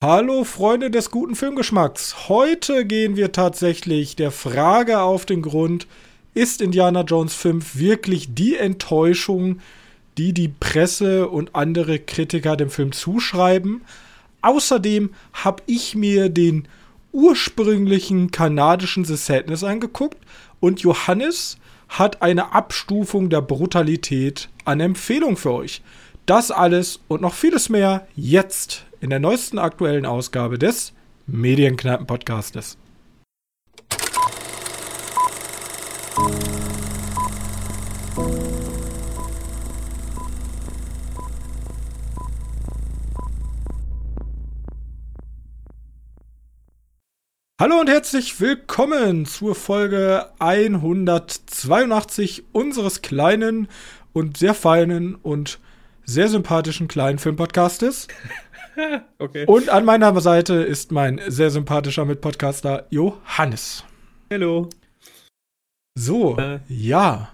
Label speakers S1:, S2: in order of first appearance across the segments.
S1: Hallo Freunde des guten Filmgeschmacks. Heute gehen wir tatsächlich der Frage auf den Grund, ist Indiana Jones 5 wirklich die Enttäuschung, die die Presse und andere Kritiker dem Film zuschreiben? Außerdem habe ich mir den ursprünglichen kanadischen The Sadness angeguckt und Johannes hat eine Abstufung der Brutalität an Empfehlung für euch. Das alles und noch vieles mehr jetzt in der neuesten aktuellen Ausgabe des Medienkneipen-Podcastes. Hallo und herzlich willkommen zur Folge 182 unseres kleinen und sehr feinen und sehr sympathischen kleinen Filmpodcastes. okay. Und an meiner Seite ist mein sehr sympathischer Mitpodcaster Johannes.
S2: Hallo.
S1: So, äh. ja.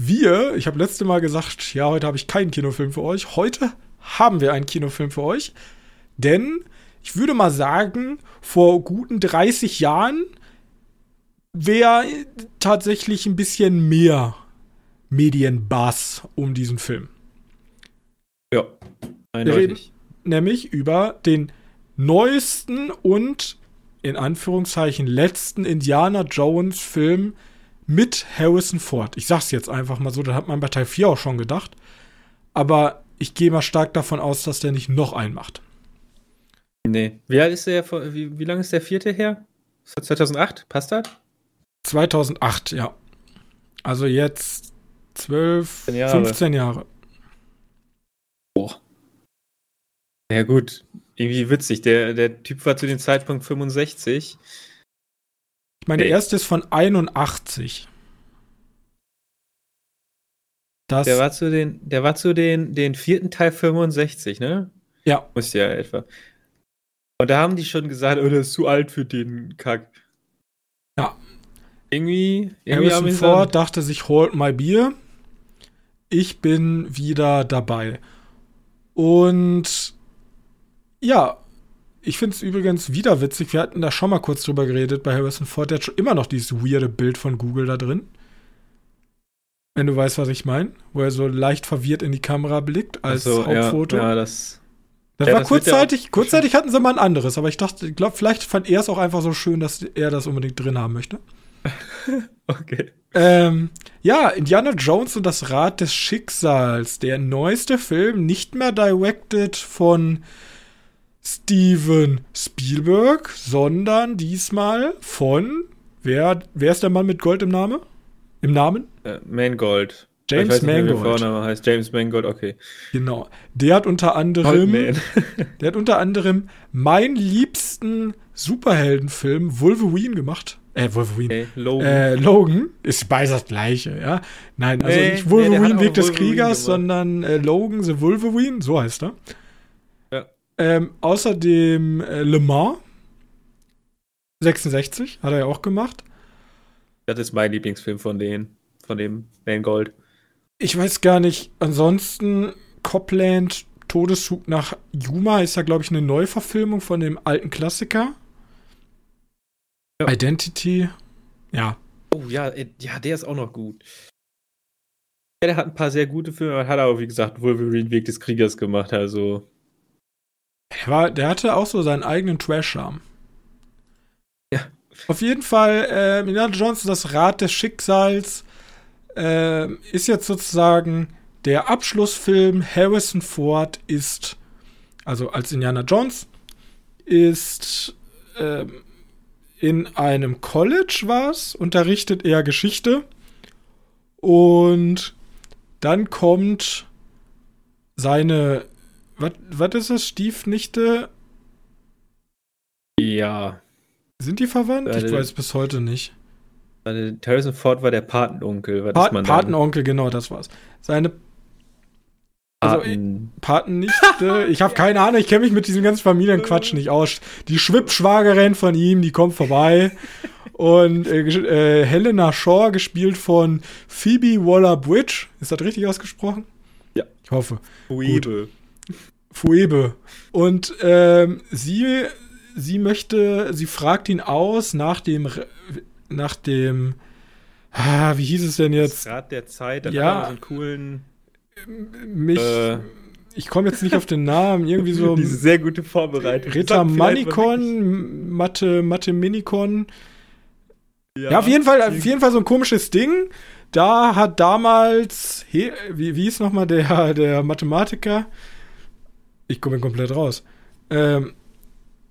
S1: Wir, ich habe letzte Mal gesagt, ja, heute habe ich keinen Kinofilm für euch. Heute haben wir einen Kinofilm für euch. Denn ich würde mal sagen, vor guten 30 Jahren wäre tatsächlich ein bisschen mehr Medienbass um diesen Film.
S2: Ja, eindeutig
S1: nämlich über den neuesten und in Anführungszeichen letzten Indiana Jones Film mit Harrison Ford. Ich sag's jetzt einfach mal so, das hat man bei Teil 4 auch schon gedacht. Aber ich gehe mal stark davon aus, dass der nicht noch einen macht.
S2: Nee. Wie alt ist der, wie, wie lange ist der vierte her? 2008? Passt das?
S1: 2008, ja. Also jetzt 12, Jahre. 15 Jahre.
S2: Boah. Ja, gut. Irgendwie witzig. Der, der Typ war zu dem Zeitpunkt 65.
S1: Ich meine, der erste ist von 81.
S2: Das der war zu den, der war zu den, den vierten Teil 65, ne?
S1: Ja.
S2: Muss ja etwa. Und da haben die schon gesagt, oh, das ist zu alt für den Kack.
S1: Ja.
S2: Irgendwie,
S1: irgendwie Harrison Ford dachte sich, hold my beer. Ich bin wieder dabei. Und ja, ich finde es übrigens wieder witzig. Wir hatten da schon mal kurz drüber geredet bei Harrison Ford. Der hat schon immer noch dieses weirde Bild von Google da drin. Wenn du weißt, was ich meine. Wo er so leicht verwirrt in die Kamera blickt als so, Hauptfoto.
S2: Ja, ja das.
S1: Das ja, war das kurzzeitig, kurzzeitig hatten sie mal ein anderes, aber ich dachte, ich glaube, vielleicht fand er es auch einfach so schön, dass er das unbedingt drin haben möchte.
S2: okay.
S1: Ähm, ja, Indiana Jones und das Rad des Schicksals, der neueste Film, nicht mehr directed von Steven Spielberg, sondern diesmal von wer wer ist der Mann mit Gold im Namen? Im Namen?
S2: Äh, Mangold.
S1: James ich weiß nicht, Mangold.
S2: Vorname heißt James Mangold, okay.
S1: Genau. Der hat unter anderem der hat unter anderem meinen liebsten Superheldenfilm Wolverine gemacht. Äh, Wolverine. Okay, Logan. Äh, Logan. Ist beides das gleiche, ja. Nein, also nee, nicht Wolverine nee, Weg des Wolverine Kriegers, gemacht. sondern äh, Logan the Wolverine, so heißt er. Ähm, außerdem äh, Le Mans 66 hat er ja auch gemacht.
S2: Das ist mein Lieblingsfilm von denen, von dem Man Gold.
S1: Ich weiß gar nicht. Ansonsten Copland Todeszug nach Yuma ist ja, glaube ich, eine Neuverfilmung von dem alten Klassiker. Ja. Identity. Ja.
S2: Oh ja, äh, ja, der ist auch noch gut. Ja, der hat ein paar sehr gute Filme, hat aber, wie gesagt, Wolverine Weg des Kriegers gemacht, also
S1: der, war, der hatte auch so seinen eigenen Trash-Charme.
S2: Ja.
S1: Auf jeden Fall, äh, Indiana Jones, das Rad des Schicksals, äh, ist jetzt sozusagen der Abschlussfilm. Harrison Ford ist, also als Indiana Jones, ist äh, in einem College was, unterrichtet er Geschichte. Und dann kommt seine was ist das? Stiefnichte?
S2: Ja.
S1: Sind die verwandt? ich weiß bis heute nicht.
S2: Harrison Ford war der Patenonkel.
S1: Pa Patenonkel, genau, das war's. Seine also, Paten. Patennichte. ich habe keine Ahnung, ich kenne mich mit diesem ganzen Familienquatsch nicht aus. Die Schwippschwagerin von ihm, die kommt vorbei. Und äh, äh, Helena Shaw, gespielt von Phoebe Waller-Bridge. Ist das richtig ausgesprochen?
S2: Ja.
S1: Ich hoffe.
S2: Weeble.
S1: Phoebe. Und ähm, sie, sie möchte, sie fragt ihn aus nach dem, nach dem, ah, wie hieß es denn jetzt?
S2: Das Rad der Zeit, dann
S1: Ja.
S2: hat so einen coolen,
S1: Mich,
S2: Äh.
S1: ich komme jetzt nicht auf den Namen, irgendwie so
S2: diese sehr gute Vorbereitung. Wirklich-
S1: Manikon, Mathe, Mathe Minikon. Ja, auf jeden Fall, auf jeden Fall so ein komisches Ding. Da hat damals, wie, wie hieß nochmal der, der Mathematiker? Ich komme komplett raus. Ähm,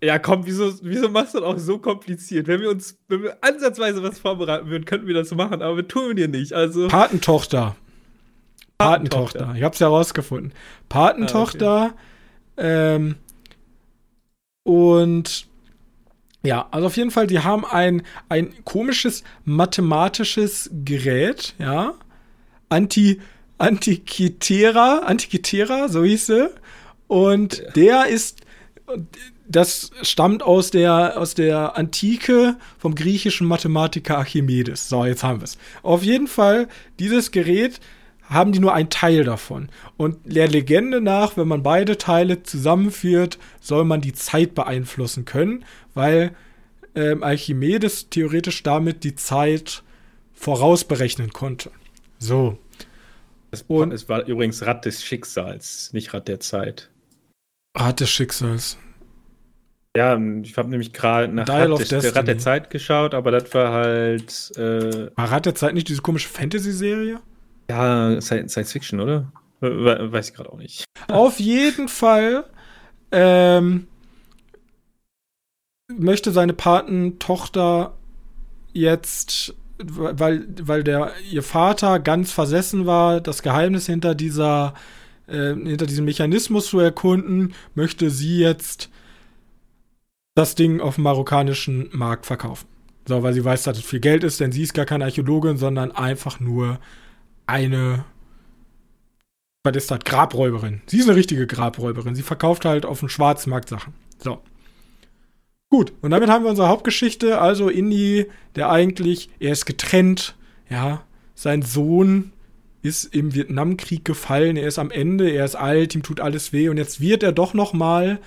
S2: Ja, komm, wieso, wieso machst du das auch so kompliziert? Wenn wir uns, wenn wir ansatzweise was vorbereiten würden, könnten wir das machen, aber wir tun wir nicht. Also,
S1: Patentochter.
S2: Patentochter.
S1: Patentochter. Ich hab's herausgefunden. Patentochter. ähm, und ja, also auf jeden Fall, die haben ein, ein komisches mathematisches Gerät, ja. Anti, Antikythera, Antikythera, so hieß sie. Und der ist, das stammt aus der, aus der Antike vom griechischen Mathematiker Archimedes. So, jetzt haben wir es. Auf jeden Fall, dieses Gerät haben die nur einen Teil davon. Und der Legende nach, wenn man beide Teile zusammenführt, soll man die Zeit beeinflussen können, weil ähm, Archimedes theoretisch damit die Zeit vorausberechnen konnte. So.
S2: es,
S1: und-
S2: es war übrigens Rad des Schicksals, nicht Rad der Zeit.
S1: Rat des Schicksals.
S2: Ja, ich habe nämlich gerade nach
S1: Dial of
S2: des. Rad der Zeit geschaut, aber das war halt, äh,
S1: War Rat der Zeit nicht diese komische Fantasy-Serie?
S2: ja, Sci- Science Fiction, oder? We weiß ich gerade auch nicht.
S1: Auf jeden Fall ähm, möchte seine Patentochter jetzt, weil, weil der, ihr Vater ganz versessen war, das Geheimnis hinter dieser, äh, hinter diesem Mechanismus zu erkunden, möchte sie jetzt das Ding auf dem marokkanischen Markt verkaufen. So, weil sie weiß, dass es viel Geld ist, denn sie ist gar keine Archäologin, sondern einfach nur eine was ist das? Grabräuberin. Sie ist eine richtige Grabräuberin. Sie verkauft halt auf dem Schwarzmarkt Sachen. So. Gut, und damit haben wir unsere Hauptgeschichte. Also Indy, der eigentlich, er ist getrennt, ja. Sein Sohn ist im Vietnamkrieg gefallen, er ist am Ende, er ist alt, ihm tut alles weh und jetzt wird er doch noch mal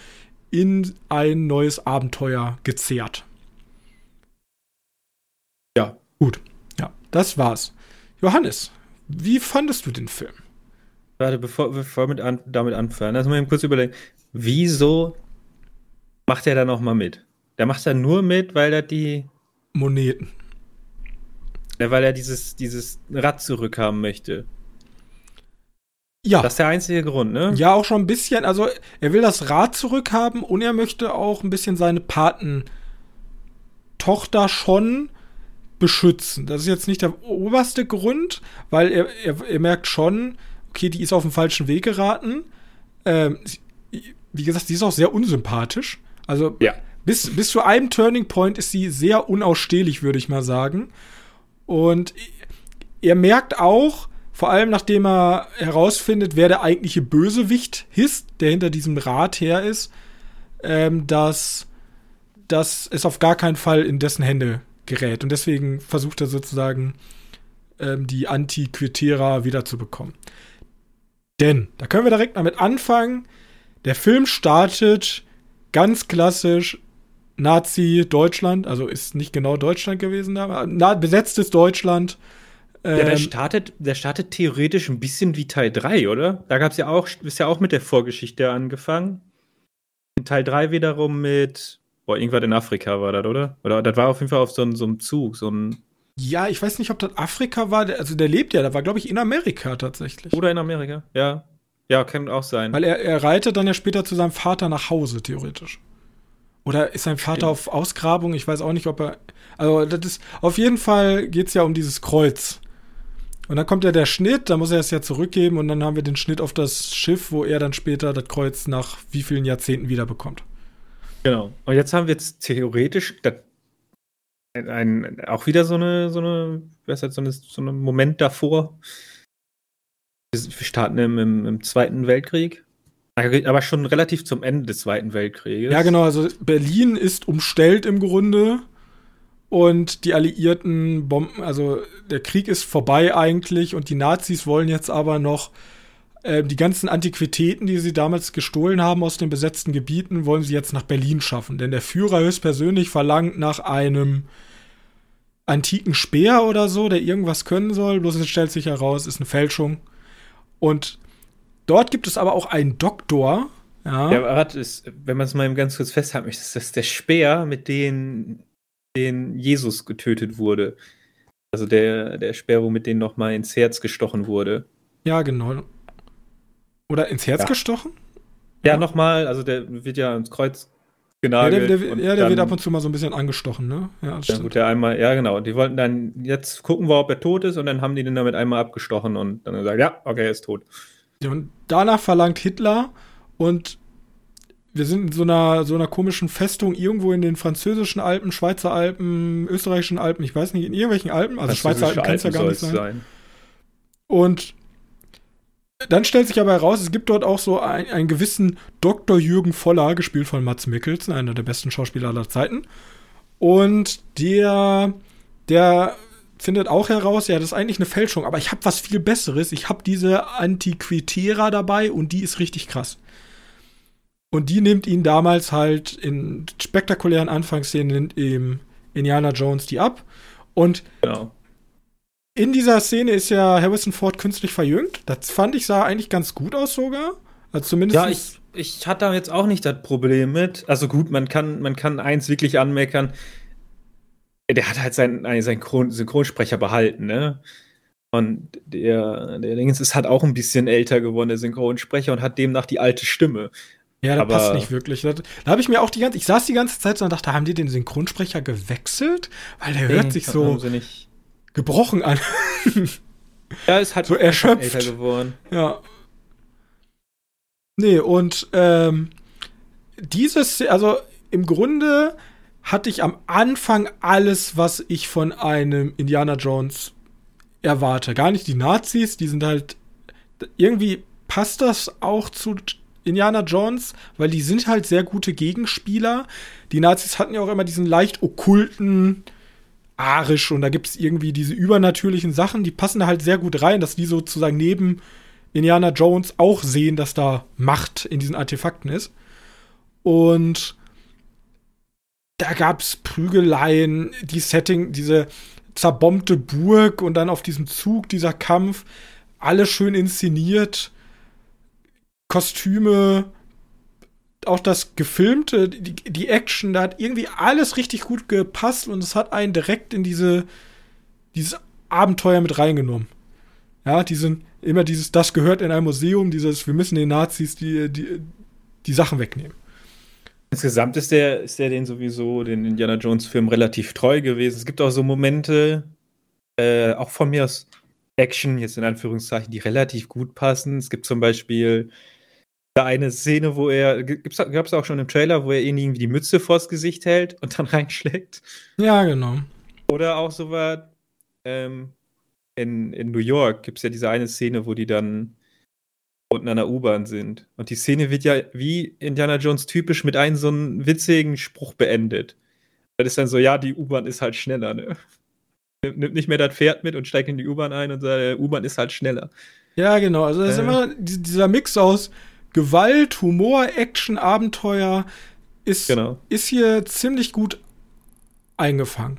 S1: in ein neues Abenteuer gezerrt.
S2: Ja.
S1: Gut, ja, das war's. Johannes, wie fandest du den Film?
S2: Warte, bevor, bevor wir mit an, damit anfangen, lass mal eben kurz überlegen, wieso macht er da noch mal mit? Der macht da nur mit, weil er die,
S1: Moneten.
S2: Ja, weil er dieses, dieses Rad zurückhaben möchte.
S1: Ja.
S2: Das ist der einzige Grund, ne?
S1: Ja, auch schon ein bisschen. Also, er will das Rad zurückhaben und er möchte auch ein bisschen seine Patentochter schon beschützen. Das ist jetzt nicht der oberste Grund, weil er, er, er merkt schon, okay, die ist auf den falschen Weg geraten. Ähm, wie gesagt, sie ist auch sehr unsympathisch. Also,
S2: Ja.
S1: bis, bis zu einem Turning Point ist sie sehr unausstehlich, würde ich mal sagen. Und er merkt auch, vor allem nachdem er herausfindet, wer der eigentliche Bösewicht ist, der hinter diesem Rad her ist, ähm, dass, dass es auf gar keinen Fall in dessen Hände gerät. Und deswegen versucht er sozusagen, ähm, die Antiquitera wiederzubekommen. Denn, da können wir direkt damit anfangen. Der Film startet ganz klassisch Nazi-Deutschland, also ist nicht genau Deutschland gewesen da, na, besetztes Deutschland.
S2: Ja, der
S1: Ähm,
S2: startet, der startet theoretisch ein bisschen wie Teil 3, oder? Da gab's ja auch, ist ja auch mit der Vorgeschichte angefangen. In Teil 3 wiederum mit, boah, irgendwas in Afrika war das, oder? Oder das war auf jeden Fall auf so, einem- so Zug, so ein,
S1: Ja, ich weiß nicht, ob das Afrika war. Also der lebt ja, der war, glaube ich, in Amerika tatsächlich.
S2: oder in Amerika, ja. Ja, kann auch sein.
S1: Weil er, er reitet dann ja später zu seinem Vater nach Hause, theoretisch. Oder ist sein Vater
S2: Stimmt.
S1: auf Ausgrabung? Ich weiß auch nicht, ob er. Also, das ist. Auf jeden Fall geht's ja um dieses Kreuz. Und dann kommt ja der Schnitt, da muss er es ja zurückgeben und dann haben wir den Schnitt auf das Schiff, wo er dann später das Kreuz nach wie vielen Jahrzehnten wiederbekommt.
S2: Genau. Und jetzt haben wir jetzt theoretisch ein, ein, auch wieder so eine, so eine, was heißt, so eine, so einen Moment davor. Wir wir starten im, im, im Zweiten Weltkrieg. Aber schon relativ zum Ende des Zweiten Weltkrieges.
S1: Ja, genau, also Berlin ist umstellt im Grunde und die Alliierten bomben, also der Krieg ist vorbei eigentlich und die Nazis wollen jetzt aber noch äh, die ganzen Antiquitäten, die sie damals gestohlen haben aus den besetzten Gebieten, wollen sie jetzt nach Berlin schaffen. Denn der Führer höchstpersönlich verlangt nach einem antiken Speer oder so, der irgendwas können soll. Bloß es stellt sich heraus, ist eine Fälschung. Und dort gibt es aber auch einen Doktor.
S2: Ja, ja warte, ist, wenn man es mal ganz kurz festhalten möchte, ist das der Speer, mit dem den Jesus getötet wurde. Also der, der Speer, womit den nochmal ins Herz gestochen wurde.
S1: Ja, genau. Oder ins Herz
S2: ja.
S1: gestochen?
S2: Ja, ja. nochmal, also der wird ja ins Kreuz genagelt.
S1: Ja, der, der, ja, der wird ab und zu mal so ein bisschen angestochen, ne?
S2: Ja, das dann der einmal, ja genau. Und die wollten dann, jetzt gucken wir, ob er tot ist und dann haben die den damit einmal abgestochen und dann gesagt, ja, okay, er ist tot.
S1: Und danach verlangt Hitler und wir sind in so einer, so einer komischen Festung irgendwo in den französischen Alpen, Schweizer Alpen, österreichischen Alpen, ich weiß nicht, in irgendwelchen Alpen. Also Schweizer Alpen kann es ja gar nicht sein. sein. Und dann stellt sich aber heraus, es gibt dort auch so ein, einen gewissen Dr. Jürgen Voller, gespielt von Mats Mikkelsen, einer der besten Schauspieler aller Zeiten. Und der, der findet auch heraus, ja, das ist eigentlich eine Fälschung, aber ich habe was viel Besseres. Ich habe diese Antiquitera dabei und die ist richtig krass. Und die nimmt ihn damals halt in spektakulären Anfangsszenen im Indiana Jones die ab. Und genau. in dieser Szene ist ja Harrison Ford künstlich verjüngt. Das fand ich sah eigentlich ganz gut aus sogar. Also zumindest.
S2: Ja, ich, ich hatte da jetzt auch nicht das Problem mit. Also gut, man kann, man kann eins wirklich anmeckern. Der hat halt seinen, seinen Synchronsprecher behalten, ne? Und der, der Dingens ist halt auch ein bisschen älter geworden, der Synchronsprecher, und hat demnach die alte Stimme.
S1: Ja, das passt nicht wirklich. Da, da habe ich mir auch die ganze, ich saß die ganze Zeit so und dachte, haben die den Synchronsprecher gewechselt? Weil der nee, hört sich so gebrochen an.
S2: ja, ist halt
S1: so erschöpft
S2: älter geworden.
S1: Ja. Nee, und ähm, dieses, also im Grunde hatte ich am Anfang alles, was ich von einem Indiana Jones erwarte. Gar nicht die Nazis, die sind halt irgendwie passt das auch zu Indiana Jones, weil die sind halt sehr gute Gegenspieler. Die Nazis hatten ja auch immer diesen leicht okkulten Arisch und da gibt es irgendwie diese übernatürlichen Sachen, die passen da halt sehr gut rein, dass die sozusagen neben Indiana Jones auch sehen, dass da Macht in diesen Artefakten ist. Und da gab es Prügeleien, die Setting, diese zerbombte Burg und dann auf diesem Zug dieser Kampf, alles schön inszeniert. Kostüme, auch das Gefilmte, die, die Action, da hat irgendwie alles richtig gut gepasst und es hat einen direkt in diese, dieses Abenteuer mit reingenommen. Ja, die sind immer dieses, das gehört in ein Museum, dieses, wir müssen den Nazis die, die, die Sachen wegnehmen.
S2: Insgesamt ist der, ist der den sowieso, den Indiana Jones-Film, relativ treu gewesen. Es gibt auch so Momente, äh, auch von mir aus Action, jetzt in Anführungszeichen, die relativ gut passen. Es gibt zum Beispiel da eine Szene, wo er, gab es auch schon im Trailer, wo er ihnen irgendwie die Mütze vors Gesicht hält und dann reinschlägt.
S1: Ja, genau.
S2: Oder auch so was, ähm, in, in New York gibt es ja diese eine Szene, wo die dann unten an der U-Bahn sind. Und die Szene wird ja wie Indiana Jones typisch mit einem so einem witzigen Spruch beendet. Das ist dann so, ja, die U-Bahn ist halt schneller, ne? Nimmt nicht mehr das Pferd mit und steigt in die U-Bahn ein und sagt, U-Bahn ist halt schneller.
S1: Ja, genau. Also das äh. ist immer dieser Mix aus Gewalt, Humor, Action, Abenteuer ist, genau. ist hier ziemlich gut eingefangen.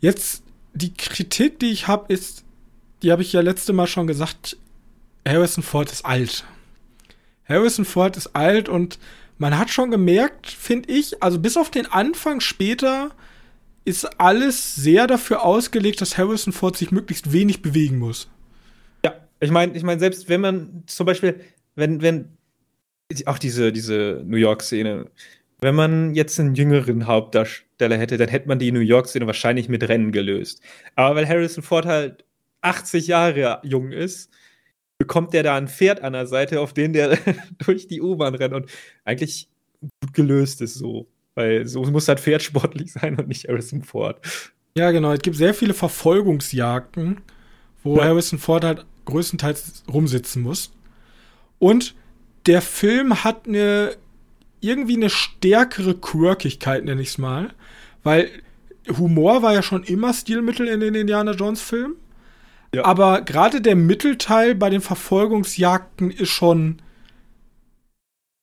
S1: Jetzt die Kritik, die ich habe, ist, die habe ich ja letzte Mal schon gesagt, Harrison Ford ist alt. Harrison Ford ist alt und man hat schon gemerkt, finde ich, also bis auf den Anfang später ist alles sehr dafür ausgelegt, dass Harrison Ford sich möglichst wenig bewegen muss.
S2: Ja, ich meine, ich meine, selbst wenn man zum Beispiel, wenn, wenn auch diese, diese New York-Szene. Wenn man jetzt einen jüngeren Hauptdarsteller hätte, dann hätte man die New York-Szene wahrscheinlich mit Rennen gelöst. Aber weil Harrison Ford halt 80 Jahre jung ist, bekommt der da ein Pferd an der Seite, auf den der durch die U-Bahn rennt und eigentlich gut gelöst ist so. Weil so muss das Pferd sportlich sein und nicht Harrison Ford.
S1: Ja, genau. Es gibt sehr viele Verfolgungsjagden, wo ja. Harrison Ford halt größtenteils rumsitzen muss. Und der Film hat eine irgendwie eine stärkere Quirkigkeit, nenne ich es mal. Weil Humor war ja schon immer Stilmittel in den Indiana Jones Filmen. Ja. Aber gerade der Mittelteil bei den Verfolgungsjagden ist schon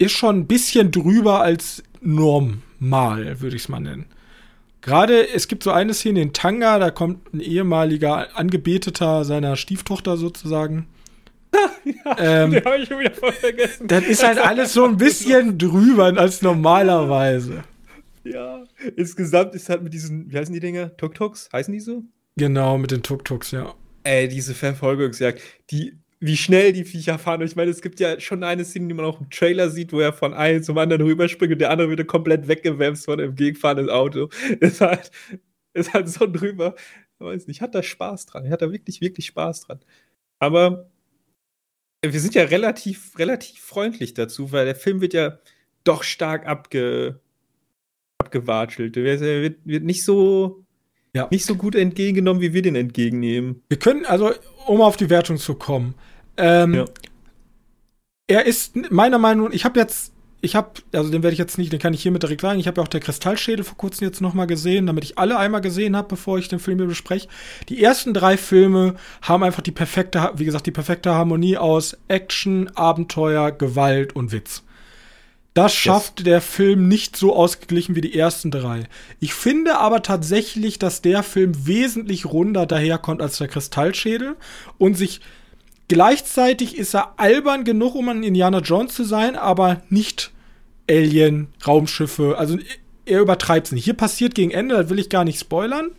S1: ist schon ein bisschen drüber als normal, würde ich es mal nennen. Gerade, es gibt so eine Szene in Tanga, da kommt ein ehemaliger Angebeteter seiner Stieftochter sozusagen. ja, ähm, den habe ich schon wieder voll vergessen. Das ist halt alles so ein bisschen drüber als normalerweise.
S2: Ja, insgesamt ist halt mit diesen, wie heißen die Dinger? Tuk-Tuks? Heißen die so?
S1: Genau, mit den Tuk-Tuks, ja.
S2: Ey, diese Verfolgungsjagd, die, wie schnell die Viecher fahren. Ich meine, es gibt ja schon eine Szene, die man auch im Trailer sieht, wo er von einem zum anderen rüberspringt und der andere wird komplett weggewämst von einem gegenfahrenden Auto. Ist halt, ist halt so drüber. Ich weiß nicht, hat da Spaß dran. Er hat da wirklich, wirklich Spaß dran. Aber wir sind ja relativ, relativ freundlich dazu, weil der Film wird ja doch stark abge, abgewatschelt. Er wird, wird nicht so ja. nicht so gut entgegengenommen, wie wir den entgegennehmen.
S1: Wir können, also, um auf die Wertung zu kommen, ähm, ja. er ist meiner Meinung nach, ich habe jetzt, ich habe, also den werde ich jetzt nicht, den kann ich hiermit direkt sagen, ich habe ja auch der Kristallschädel vor kurzem jetzt nochmal gesehen, damit ich alle einmal gesehen habe, bevor ich den Film hier bespreche. Die ersten drei Filme haben einfach die perfekte, wie gesagt, die perfekte Harmonie aus Action, Abenteuer, Gewalt und Witz. Das schafft yes. der Film nicht so ausgeglichen wie die ersten drei. Ich finde aber tatsächlich, dass der Film wesentlich runder daherkommt als der Kristallschädel und sich gleichzeitig ist er albern genug, um ein Indiana Jones zu sein, aber nicht Alien, Raumschiffe. Also er übertreibt es nicht. Hier passiert gegen Ende, das will ich gar nicht spoilern.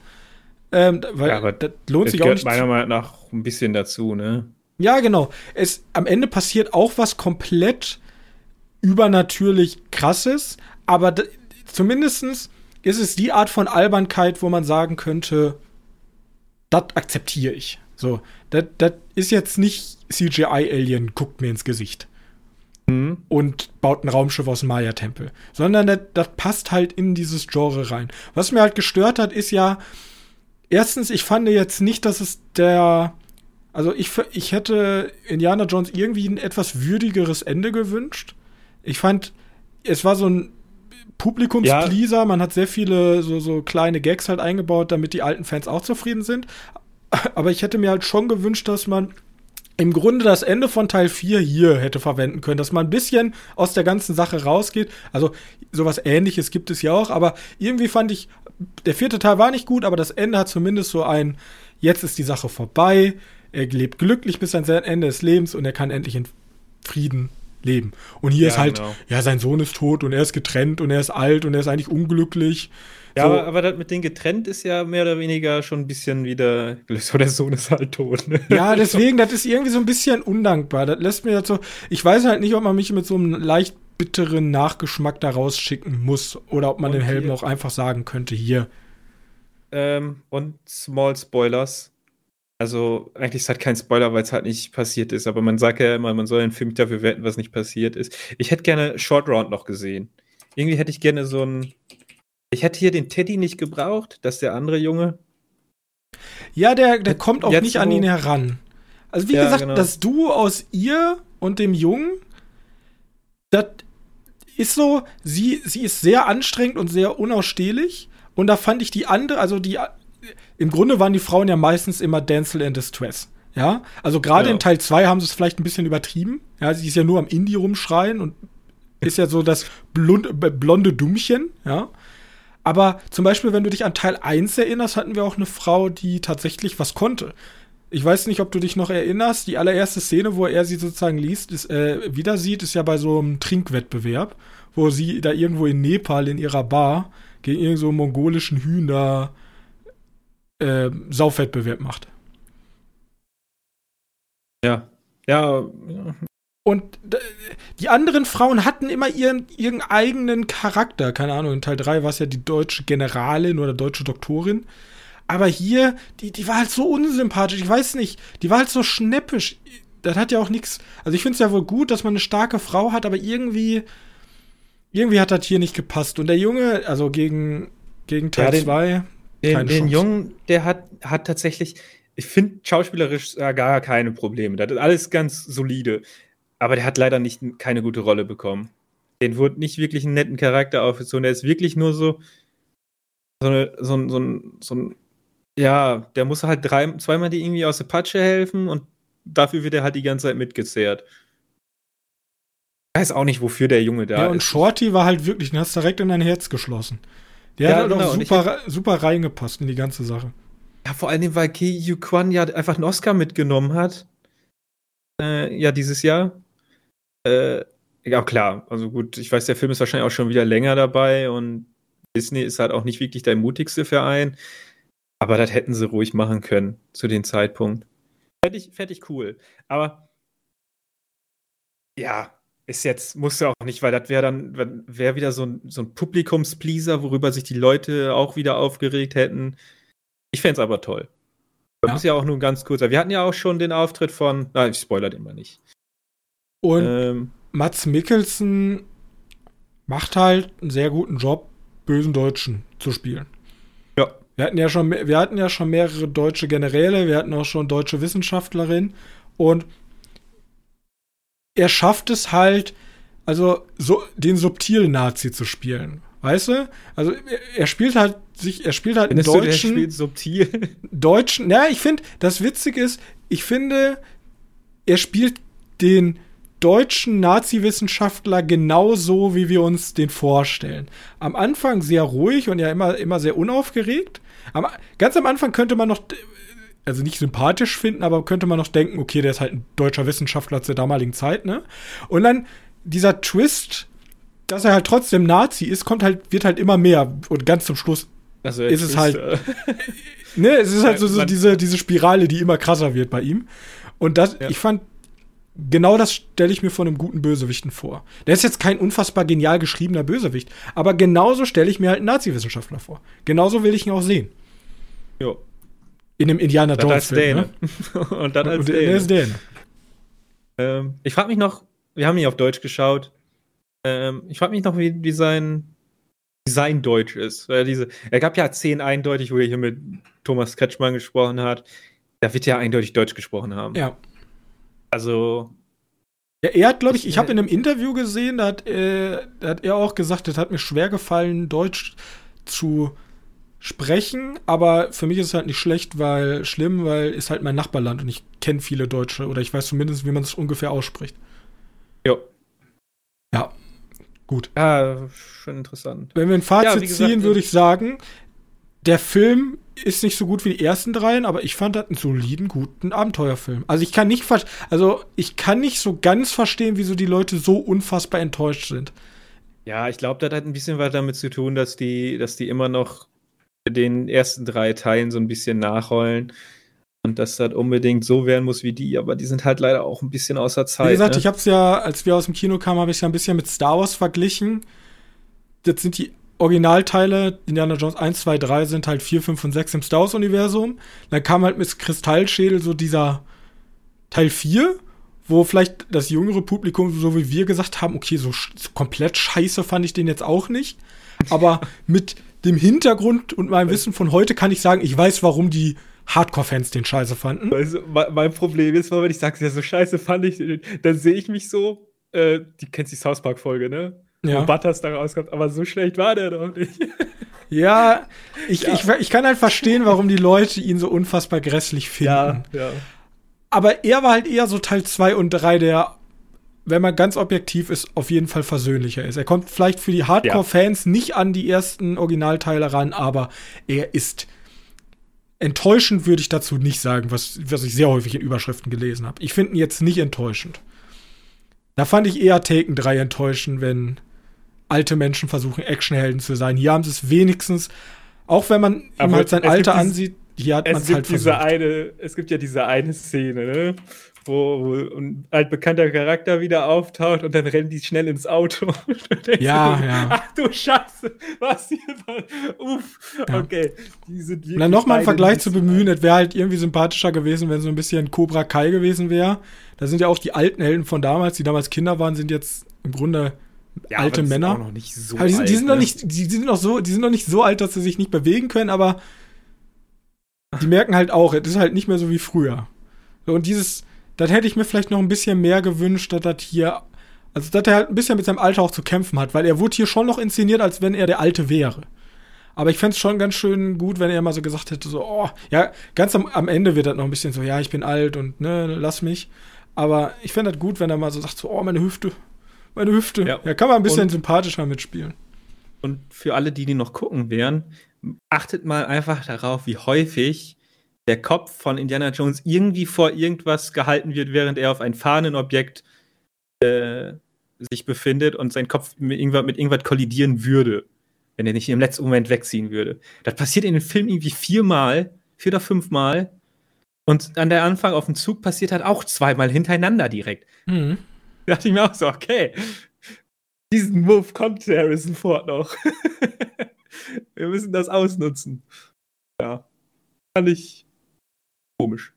S2: Ähm, weil ja, aber das lohnt sich auch nicht. meiner Meinung nach ein bisschen dazu, ne?
S1: Ja, genau. Es, am Ende passiert auch was komplett übernatürlich krasses, aber zumindest ist es die Art von Albernkeit, wo man sagen könnte, das akzeptiere ich. So, das ist jetzt nicht CGI-Alien, guckt mir ins Gesicht. Mhm. Und baut ein Raumschiff aus dem Maya-Tempel. Sondern das passt halt in dieses Genre rein. Was mir halt gestört hat, ist ja, erstens, ich fand jetzt nicht, dass es der. Also ich, ich hätte Indiana Jones irgendwie ein etwas würdigeres Ende gewünscht. Ich fand, es war so ein Publikumspleaser. Ja. Man hat sehr viele so, so kleine Gags halt eingebaut, damit die alten Fans auch zufrieden sind. Aber ich hätte mir halt schon gewünscht, dass man im Grunde das Ende von Teil 4 hier hätte verwenden können, dass man ein bisschen aus der ganzen Sache rausgeht. Also sowas ähnliches gibt es ja auch, aber irgendwie fand ich, der vierte Teil war nicht gut, aber das Ende hat zumindest so ein, jetzt ist die Sache vorbei, er lebt glücklich bis ans Ende des Lebens und er kann endlich in Frieden leben. Und hier ja, ist halt, genau. ja, sein Sohn ist tot und er ist getrennt und er ist alt und er ist eigentlich unglücklich.
S2: Ja, so. aber, aber das mit den getrennt ist ja mehr oder weniger schon ein bisschen wieder, so der Sohn ist halt tot. Ne?
S1: Ja, deswegen, das ist irgendwie so ein bisschen undankbar. Das lässt mir so, ich weiß halt nicht, ob man mich mit so einem leicht bitteren Nachgeschmack da rausschicken muss oder ob man und dem Helden auch einfach sagen könnte, hier.
S2: Ähm, und Small Spoilers. Also eigentlich ist halt kein Spoiler, weil es halt nicht passiert ist, aber man sagt ja immer, man soll einen Film dafür werten, was nicht passiert ist. Ich hätte gerne Short Round noch gesehen. Irgendwie hätte ich gerne so ein. Ich hätte hier den Teddy nicht gebraucht, dass der andere Junge.
S1: Ja, der, der kommt auch nicht an ihn heran. Also wie ja, gesagt, genau. das Duo aus ihr und dem Jungen, das ist so, sie, sie ist sehr anstrengend und sehr unausstehlich. Und da fand ich die andere, also die im Grunde waren die Frauen ja meistens immer Denzel in Distress. Ja, also gerade ja. in Teil 2 haben sie es vielleicht ein bisschen übertrieben. Ja, sie ist ja nur am Indie rumschreien und ist ja so das blonde, blonde Dummchen, ja. Aber zum Beispiel, wenn du dich an Teil 1 erinnerst, hatten wir auch eine Frau, die tatsächlich was konnte. Ich weiß nicht, ob du dich noch erinnerst, die allererste Szene, wo er sie sozusagen liest, ist, äh, wieder sieht, ist ja bei so einem Trinkwettbewerb, wo sie da irgendwo in Nepal in ihrer Bar gegen irgendeinen so mongolischen Hühner äh, Saufwettbewerb macht.
S2: Ja. Ja.
S1: Und die anderen Frauen hatten immer ihren, ihren eigenen Charakter. Keine Ahnung, in Teil 3 war es ja die deutsche Generalin oder deutsche Doktorin. Aber hier, die, die war halt so unsympathisch. Ich weiß nicht, die war halt so schnäppisch. Das hat ja auch nichts. Also ich finde es ja wohl gut, dass man eine starke Frau hat, aber irgendwie, irgendwie hat das hier nicht gepasst. Und der Junge, also gegen, gegen Teil 2, ja,
S2: den, den Jungen, der hat, hat tatsächlich, ich finde schauspielerisch gar keine Probleme. Das ist alles ganz solide. Aber der hat leider nicht keine gute Rolle bekommen. Den wurde nicht wirklich einen netten Charakter aufgezogen. Der ist wirklich nur so, so, eine, so, so, so ein Ja, der muss halt drei, zweimal die irgendwie aus der Patsche helfen und dafür wird er halt die ganze Zeit mitgezerrt. Ich weiß auch nicht, wofür der Junge da
S1: Ja,
S2: ist.
S1: und Shorty war halt wirklich, den hast direkt in dein Herz geschlossen. Der
S2: Ja,
S1: hat halt
S2: genau,
S1: auch
S2: und ich
S1: super, super reingepasst in die ganze Sache.
S2: Ja, vor allem, weil Ki Yu Kwan ja einfach einen Oscar mitgenommen hat. Äh, ja, dieses Jahr. Äh, ja, klar. Also gut, ich weiß, der Film ist wahrscheinlich auch schon wieder länger dabei und Disney ist halt auch nicht wirklich der mutigste Verein. Aber das hätten sie ruhig machen können zu dem Zeitpunkt. Fänd ich cool. Aber ja, ist jetzt, muss ja auch nicht, weil das wäre dann, wäre wieder so ein, so ein Publikumspleaser, worüber sich die Leute auch wieder aufgeregt hätten. Ich fände es aber toll. Das
S1: Ja.
S2: ist ja auch nur ein ganz kurzer. Wir hatten ja auch schon den Auftritt von, nein, ich spoiler den mal nicht.
S1: Und
S2: Ähm,
S1: Mats Mikkelsen macht halt einen sehr guten Job, bösen Deutschen zu spielen.
S2: ja,
S1: Wir hatten ja schon, wir hatten ja schon mehrere deutsche Generäle, wir hatten auch schon deutsche Wissenschaftlerin und er schafft es halt, also so den subtilen Nazi zu spielen. Weißt du? Also er, spielt halt sich, er spielt halt einen
S2: findest du, der
S1: deutschen,
S2: spielt subtil?
S1: deutschen. Ja, ich finde, das Witzige ist, ich finde, er spielt den deutschen Nazi-Wissenschaftler genauso, wie wir uns den vorstellen. Am Anfang sehr ruhig und ja immer, immer sehr unaufgeregt. Am, ganz am Anfang könnte man noch, also nicht sympathisch finden, aber könnte man noch denken, okay, der ist halt ein deutscher Wissenschaftler zur damaligen Zeit, ne? Und dann dieser Twist, dass er halt trotzdem Nazi ist, kommt halt, wird halt immer mehr. Und ganz zum Schluss
S2: Also
S1: Ist es
S2: ist,
S1: halt-
S2: äh,
S1: Ne, es ist halt so, so diese, diese Spirale, die immer krasser wird bei ihm. Und das,
S2: Ja.
S1: ich fand, genau das stelle ich mir von einem guten Bösewichten vor. Der ist jetzt kein unfassbar genial geschriebener Bösewicht, aber genauso stelle ich mir halt einen Nazi-Wissenschaftler vor. Genauso will ich ihn auch sehen.
S2: jo.
S1: In dem Indiana
S2: Das
S1: Jones-Film.
S2: Däne.
S1: Ne?
S2: Und dann als
S1: Und der ist
S2: Däne.
S1: Däne.
S2: Ähm, ich frage mich noch, wir haben ihn auf Deutsch geschaut. Ähm, ich frage mich noch, wie, wie sein, sein Deutsch ist. Weil diese, er gab ja zehn eindeutig, wo er hier mit Thomas Kretschmann gesprochen hat. Da wird ja eindeutig Deutsch gesprochen haben.
S1: Ja.
S2: Also,
S1: Ja, er hat, glaube ich,
S2: Ich-
S1: ich habe in einem Interview gesehen, da hat, äh, da hat er auch gesagt, es hat mir schwer gefallen, Deutsch zu sprechen, aber für mich ist es halt nicht schlecht, weil schlimm, weil ist halt mein Nachbarland und ich kenne viele Deutsche oder ich weiß zumindest, wie man es ungefähr ausspricht.
S2: jo.
S1: Ja, gut.
S2: Ja, schon interessant.
S1: Wenn wir ein Fazit
S2: Ja, gesagt,
S1: ziehen, würde ich sagen, der Film ist nicht so gut wie die ersten dreien, aber ich fand das einen soliden, guten Abenteuerfilm. Also ich kann nicht, also ich kann nicht so ganz verstehen, wieso die Leute so unfassbar enttäuscht sind.
S2: Ja, ich glaube, das hat ein bisschen was damit zu tun, dass die, dass die immer noch den ersten drei Teilen so ein bisschen nachrollen. Und dass das unbedingt so werden muss wie die, aber die sind halt leider auch ein bisschen außer Zeit.
S1: Wie gesagt,
S2: ne?
S1: ich habe es ja, als wir aus dem Kino kamen, habe ich es ja ein bisschen mit Star Wars verglichen. Das sind die Originalteile, Indiana Jones 1, 2, 3 sind halt 4, 5 und 6 im Star Wars-Universum. Dann kam halt mit Kristallschädel so dieser Teil 4, wo vielleicht das jüngere Publikum, so wie wir gesagt haben, okay, so, so komplett scheiße fand ich den jetzt auch nicht. Aber mit dem Hintergrund und meinem Wissen von heute kann ich sagen, ich weiß, warum die Hardcore-Fans den scheiße fanden.
S2: Me- mein Problem ist, wenn ich sage, ja, so scheiße fand ich, den, dann sehe ich mich so, äh, die kennst die South Park-Folge, ne?
S1: Ja.
S2: Wo Butters da rauskommt, aber so schlecht war der doch nicht.
S1: Ja, ich,
S2: Ja.
S1: Ich, ich kann halt verstehen, warum die Leute ihn so unfassbar grässlich finden.
S2: ja.
S1: Aber er war halt eher so Teil 2 und 3, der, wenn man ganz objektiv ist, auf jeden Fall versöhnlicher ist. Er kommt vielleicht für die Hardcore-Fans nicht an die ersten Originalteile ran, aber er ist enttäuschend, würde ich dazu nicht sagen, was, was ich sehr häufig in Überschriften gelesen habe. Ich finde ihn jetzt nicht enttäuschend. Da fand ich eher Taken 3 enttäuschend, wenn alte Menschen versuchen, Actionhelden zu sein. Hier haben sie es wenigstens, auch wenn man ihm
S2: Aber
S1: halt sein Alter ansieht, hier hat man
S2: Es
S1: halt
S2: diese
S1: versucht.
S2: eine, es gibt ja diese eine Szene, ne? Wo, ein altbekannter Charakter wieder auftaucht und dann rennen die schnell ins Auto.
S1: Ja,
S2: dir,
S1: ja.
S2: Ach du Scheiße, was hier war. Uff,
S1: Ja.
S2: okay. Die sind
S1: Und dann nochmal einen Vergleich zu
S2: so-
S1: bemühen, es wäre halt irgendwie sympathischer gewesen, wenn so ein bisschen Cobra Kai gewesen wäre. Da sind ja auch die alten Helden von damals, die damals Kinder waren, sind jetzt im Grunde
S2: Ja,
S1: alte Männer.
S2: auch noch nicht so
S1: aber die sind, die
S2: alt,
S1: sind noch
S2: ne?
S1: nicht, die, die sind noch so, die sind noch nicht so alt, dass sie sich nicht bewegen können, aber die merken halt auch, es ist halt nicht mehr so wie früher. So, Und dieses, das hätte ich mir vielleicht noch ein bisschen mehr gewünscht, dass das hier, also dass er halt ein bisschen mit seinem Alter auch zu kämpfen hat, weil er wurde hier schon noch inszeniert, als wenn er der Alte wäre. Aber ich fände es schon ganz schön gut, wenn er mal so gesagt hätte, so, oh, ja, ganz am, am Ende wird das noch ein bisschen so, ja, ich bin alt und ne, lass mich. Aber ich fände das gut, wenn er mal so sagt, so, oh, meine Hüfte, meine Hüfte. Ja, ja kann man ein bisschen und, sympathischer mitspielen.
S2: Und für alle, die, die noch gucken werden, achtet mal einfach darauf, wie häufig der Kopf von Indiana Jones irgendwie vor irgendwas gehalten wird, während er auf ein Fahnenobjekt äh, sich befindet und sein Kopf mit irgendwas, mit irgendwas kollidieren würde, wenn er nicht im letzten Moment wegziehen würde. Das passiert in dem Film irgendwie viermal, vier oder fünfmal. Und an der Anfang auf dem Zug passiert halt auch zweimal hintereinander direkt. Mhm. Da dachte ich mir auch so, okay, diesen Move kommt Harrison Ford noch. Wir müssen das ausnutzen. Ja. Fand ich komisch.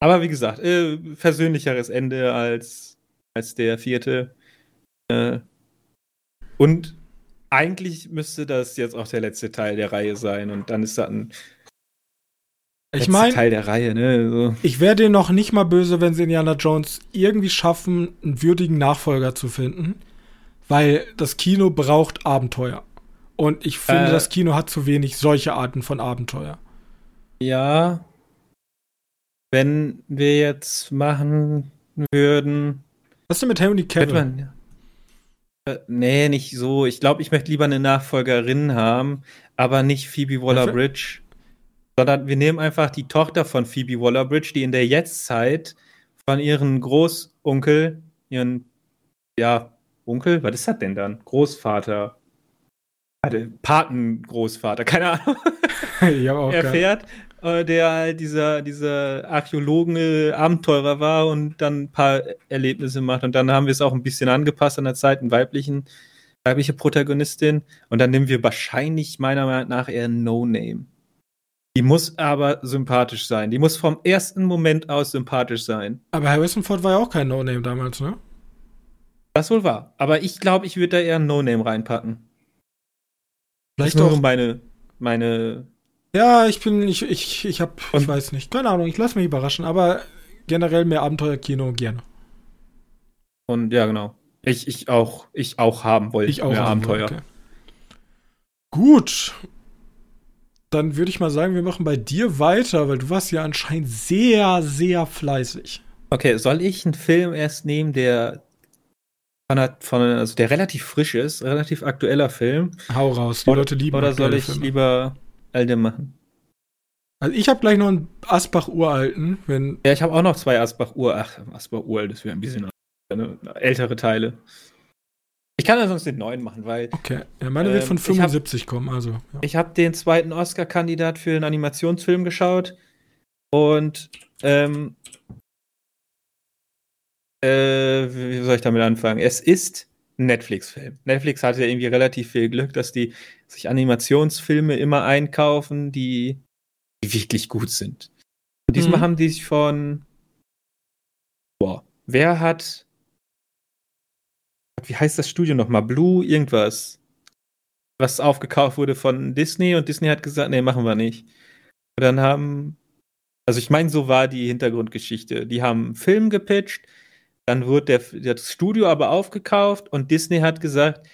S2: Aber wie gesagt, äh, versöhnlicheres Ende als, als der vierte. Äh, und eigentlich müsste das jetzt auch der letzte Teil der Reihe sein. Und dann ist das ein
S1: ich meine,
S2: Teil der Reihe, ne?
S1: So. Ich wäre dir noch nicht mal böse, wenn sie Indiana Jones irgendwie schaffen, einen würdigen Nachfolger zu finden, weil das Kino braucht Abenteuer. Und ich finde, äh, das Kino hat zu wenig solche Arten von Abenteuer.
S2: Ja. Wenn wir jetzt machen würden.
S1: Was denn mit Henry Cavill? Man,
S2: äh, nee, nicht so. Ich glaube, ich möchte lieber eine Nachfolgerin haben, aber nicht Phoebe Waller-Bridge sondern wir nehmen einfach die Tochter von Phoebe Waller-Bridge, die in der Jetztzeit von ihrem Großonkel, ihren, ja, Onkel, was ist das denn dann? Großvater, warte, Patengroßvater, keine Ahnung, erfährt, äh, der halt dieser, dieser Archäologen, äh, Abenteurer war und dann ein paar Erlebnisse macht. Und dann haben wir es auch ein bisschen angepasst an der Zeit, einen weiblichen, weibliche Protagonistin. Und dann nehmen wir wahrscheinlich meiner Meinung nach eher No-Name. Die muss aber sympathisch sein. Die muss vom ersten Moment aus sympathisch sein.
S1: Aber Harrison Ford war ja auch kein No-Name damals, ne?
S2: Das wohl war. Aber ich glaube, ich würde da eher ein No-Name reinpacken.
S1: Vielleicht auch
S2: meine, meine.
S1: Ja, ich bin, ich, ich, ich hab, ich weiß nicht. Keine Ahnung, ich lasse mich überraschen, aber generell mehr Abenteuerkino gerne.
S2: Und ja, genau. Ich, ich auch, ich auch haben wollte.
S1: Ich auch mehr Abenteuer. Okay. Gut, dann würde ich mal sagen, wir machen bei dir weiter, weil du warst ja anscheinend sehr, sehr fleißig.
S2: Okay, soll ich einen Film erst nehmen, der von, von also der relativ frisch ist, relativ aktueller Film?
S1: Hau raus, die oder, Leute lieben
S2: Oder soll ich Filme. lieber alte machen?
S1: Also ich habe gleich noch einen Asbach uralten, wenn
S2: Ja, ich habe auch noch zwei Asbach ur ach, Asbach uralt, das wäre ein bisschen ältere Teile. Ich kann ja sonst den neuen machen, weil.
S1: Okay, ja, meine ähm, wird von 75 hab, kommen, also. Ja.
S2: Ich habe den zweiten Oscar-Kandidat für einen Animationsfilm geschaut und ähm, äh, wie soll ich damit anfangen? Es ist ein Netflix-Film. Netflix hatte ja irgendwie relativ viel Glück, dass die sich Animationsfilme immer einkaufen, die, die wirklich gut sind. Und diesmal mhm. haben die sich von. Boah, wer hat wie heißt das Studio nochmal? Blue irgendwas. Was aufgekauft wurde von Disney und Disney hat gesagt, nee, machen wir nicht. Und dann haben, also ich meine, so war die Hintergrundgeschichte. Die haben einen Film gepitcht, dann wurde der, das Studio aber aufgekauft und Disney hat gesagt,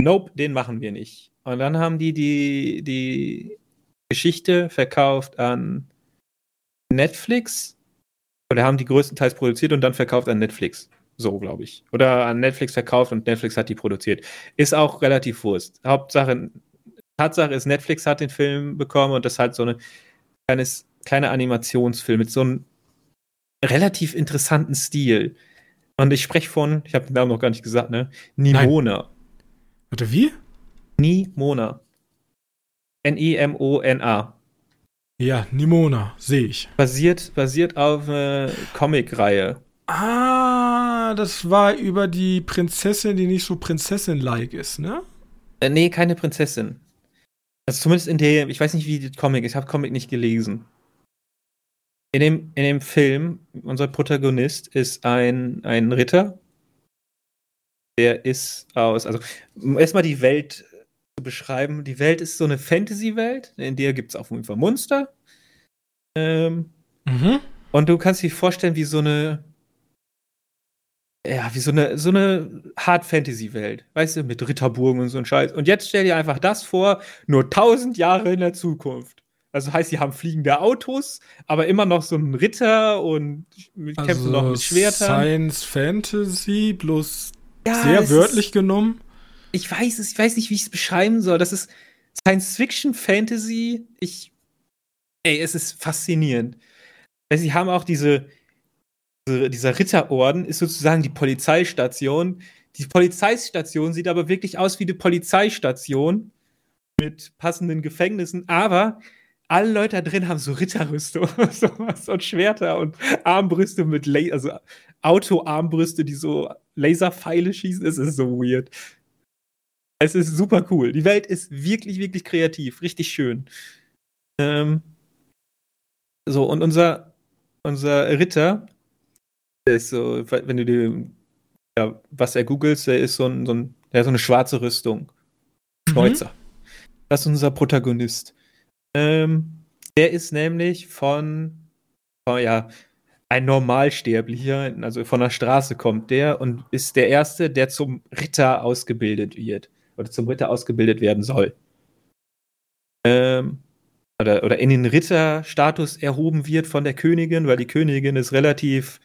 S2: nope, den machen wir nicht. Und dann haben die die, die Geschichte verkauft an Netflix oder haben die größtenteils produziert und dann verkauft an Netflix. So, glaube ich. Oder an Netflix verkauft und Netflix hat die produziert. Ist auch relativ Wurst. Hauptsache, Tatsache ist, Netflix hat den Film bekommen und das hat so eine kleines, kleine Animationsfilm mit so einem relativ interessanten Stil. Und ich spreche von, ich habe den Namen noch gar nicht gesagt, ne? Nimona. Nein.
S1: Warte, wie?
S2: Nimona. N-I-M-O-N-A.
S1: Ja, Nimona, sehe ich.
S2: Basiert, basiert auf eine Comic-Reihe.
S1: Ah, das war über die Prinzessin, die nicht so Prinzessin-like ist, ne?
S2: Äh, nee, keine Prinzessin. Also zumindest in der, ich weiß nicht, wie die Comic ist, ich habe Comic nicht gelesen. In dem, in dem Film, unser Protagonist ist ein, ein Ritter. Der ist aus, also erstmal die Welt zu beschreiben. Die Welt ist so eine Fantasy-Welt, in der gibt es auf jeden Fall Monster. Ähm, mhm. Und du kannst dir vorstellen, wie so eine ja, wie so eine, so eine Hard-Fantasy-Welt. Weißt du, mit Ritterburgen und so ein Scheiß. Und jetzt stell dir einfach das vor, nur tausend Jahre in der Zukunft. Also heißt, sie haben fliegende Autos, aber immer noch so einen Ritter und
S1: kämpfen also noch mit Schwertern. Science Fantasy, bloß ja, sehr wörtlich genommen.
S2: Ich weiß es, ich weiß nicht, wie ich es beschreiben soll. Das ist Science Fiction Fantasy. Ich, ey, es ist faszinierend. Weil sie haben auch diese, dieser Ritterorden ist sozusagen die Polizeistation. Die Polizeistation sieht aber wirklich aus wie die Polizeistation mit passenden Gefängnissen, aber alle Leute da drin haben so Ritterrüstung so, so Schwerter und Armbrüste mit La also Auto-Armbrüste, die so Laserpfeile schießen. Es ist so weird. Es ist super cool. Die Welt ist wirklich, wirklich kreativ, richtig schön. Ähm, so, und unser, unser Ritter, der ist so, wenn du dir, ja, was er googelst, der ist so, ein, so, ein, der hat so eine schwarze Rüstung. Schneuzer. Mhm. Das ist unser Protagonist. Ähm, der ist nämlich von, oh ja, ein Normalsterblicher, also von der Straße kommt der und ist der Erste, der zum Ritter ausgebildet wird. Oder zum Ritter ausgebildet werden soll. Ähm, oder, oder in den Ritterstatus erhoben wird von der Königin, weil die Königin ist relativ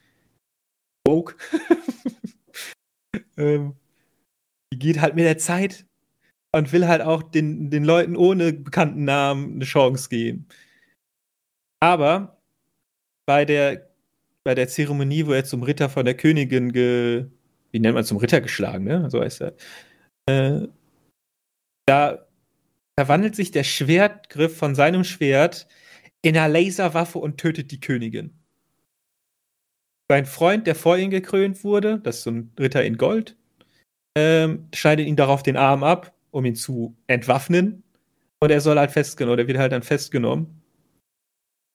S2: woke. ähm, die geht halt mit der Zeit und will halt auch den, den Leuten ohne bekannten Namen eine Chance geben. Aber bei der, bei der Zeremonie, wo er zum Ritter von der Königin ge, wie nennt man zum Ritter geschlagen, ne? So heißt er. Äh, da verwandelt sich der Schwertgriff von seinem Schwert in eine Laserwaffe und tötet die Königin. Sein Freund, der vor ihm gekrönt wurde, das ist so ein Ritter in Gold, ähm, schneidet ihn darauf den Arm ab um ihn zu entwaffnen. Und er soll halt festgenommen, oder wird halt dann festgenommen.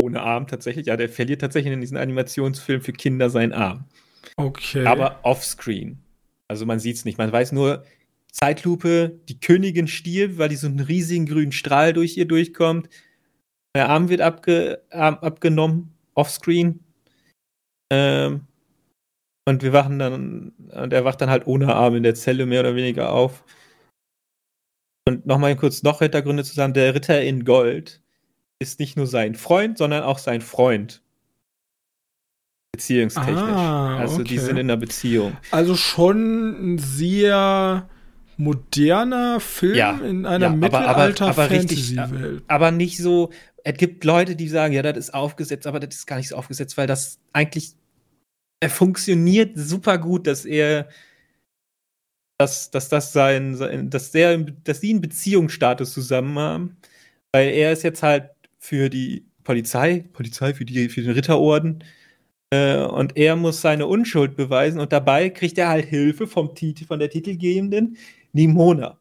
S2: Ohne Arm tatsächlich. Ja, der verliert tatsächlich in diesem Animationsfilm für Kinder seinen Arm.
S1: Okay.
S2: Aber offscreen. Also man sieht es nicht. Man weiß nur, Zeitlupe, die Königin stirbt, weil die so einen riesigen grünen Strahl durch ihr durchkommt. Der Arm wird abge Arm abgenommen, offscreen. Ähm, und wir wachen dann, und er wacht dann halt ohne Arm in der Zelle mehr oder weniger auf. Und nochmal kurz noch Hintergründe zu sagen, der Ritter in Gold ist nicht nur sein Freund, sondern auch sein Freund. Beziehungstechnisch. Ah, also die sind in einer Beziehung.
S1: Also schon ein sehr moderner Film ja, in einer ja, Mittelalter-Fantasy-Welt.
S2: Aber, aber nicht so, es gibt Leute, die sagen, ja, das ist aufgesetzt, aber das ist gar nicht so aufgesetzt, weil das eigentlich, er funktioniert super gut, dass er dass, dass das sein, sein dass der, dass sie einen Beziehungsstatus zusammen haben, weil er ist jetzt halt für die Polizei, Polizei für die, für den Ritterorden, äh, und er muss seine Unschuld beweisen und dabei kriegt er halt Hilfe vom Titel, von der Titelgebenden Nimona.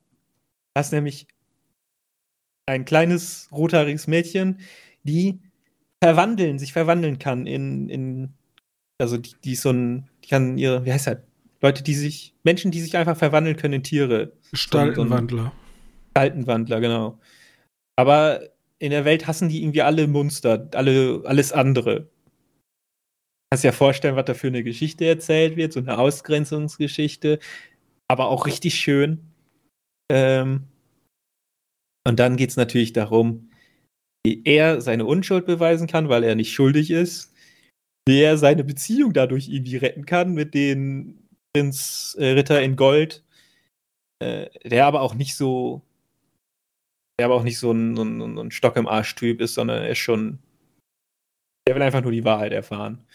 S2: Das ist nämlich ein kleines rothaariges Mädchen, die verwandeln, sich verwandeln kann in, in also die, die ist so ein, die kann ihre, wie heißt das, Leute, die sich, Menschen, die sich einfach verwandeln können in Tiere.
S1: Gestaltenwandler.
S2: Gestaltenwandler, genau. Aber in der Welt hassen die irgendwie alle Monster, alle, alles andere. Kannst dir ja vorstellen, was da für eine Geschichte erzählt wird, so eine Ausgrenzungsgeschichte, aber auch richtig schön. Ähm, und dann geht es natürlich darum, wie er seine Unschuld beweisen kann, weil er nicht schuldig ist, wie er seine Beziehung dadurch irgendwie retten kann mit den Prinz äh, Ritter in Gold, äh, der aber auch nicht so, der aber auch nicht so ein, ein, ein Stock im Arsch-Typ ist, sondern er ist schon, der will einfach nur die Wahrheit erfahren.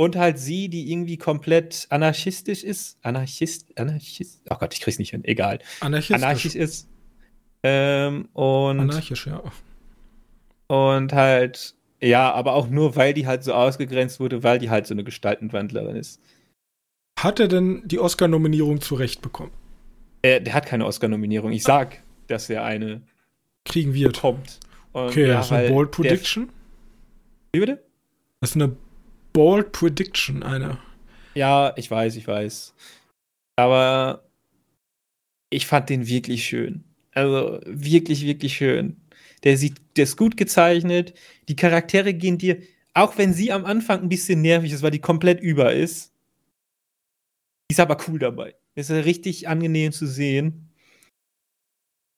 S2: Und halt sie, die irgendwie komplett anarchistisch ist. Anarchist, Anarchist, oh Gott, ich krieg's nicht hin, egal.
S1: Anarchistisch.
S2: Anarchisch ist. Ähm, und.
S1: Anarchisch, ja.
S2: Und halt, ja, aber auch nur, weil die halt so ausgegrenzt wurde, weil die halt so eine Gestaltenwandlerin ist.
S1: Hat er denn die Oscar-Nominierung zurecht bekommen?
S2: Er, der hat keine Oscar-Nominierung. Ich sag, dass er eine
S1: kriegen wird.
S2: Bekommt.
S1: Und okay, ja, das ist eine Bold Prediction.
S2: Wie bitte?
S1: Das ist eine Bold Prediction, eine.
S2: Ja, ich weiß, ich weiß. Aber ich fand den wirklich schön. Also wirklich, wirklich schön. Der sieht, der ist gut gezeichnet. Die Charaktere gehen dir, auch wenn sie am Anfang ein bisschen nervig ist, weil die komplett über ist, ist aber cool dabei. Ist richtig angenehm zu sehen.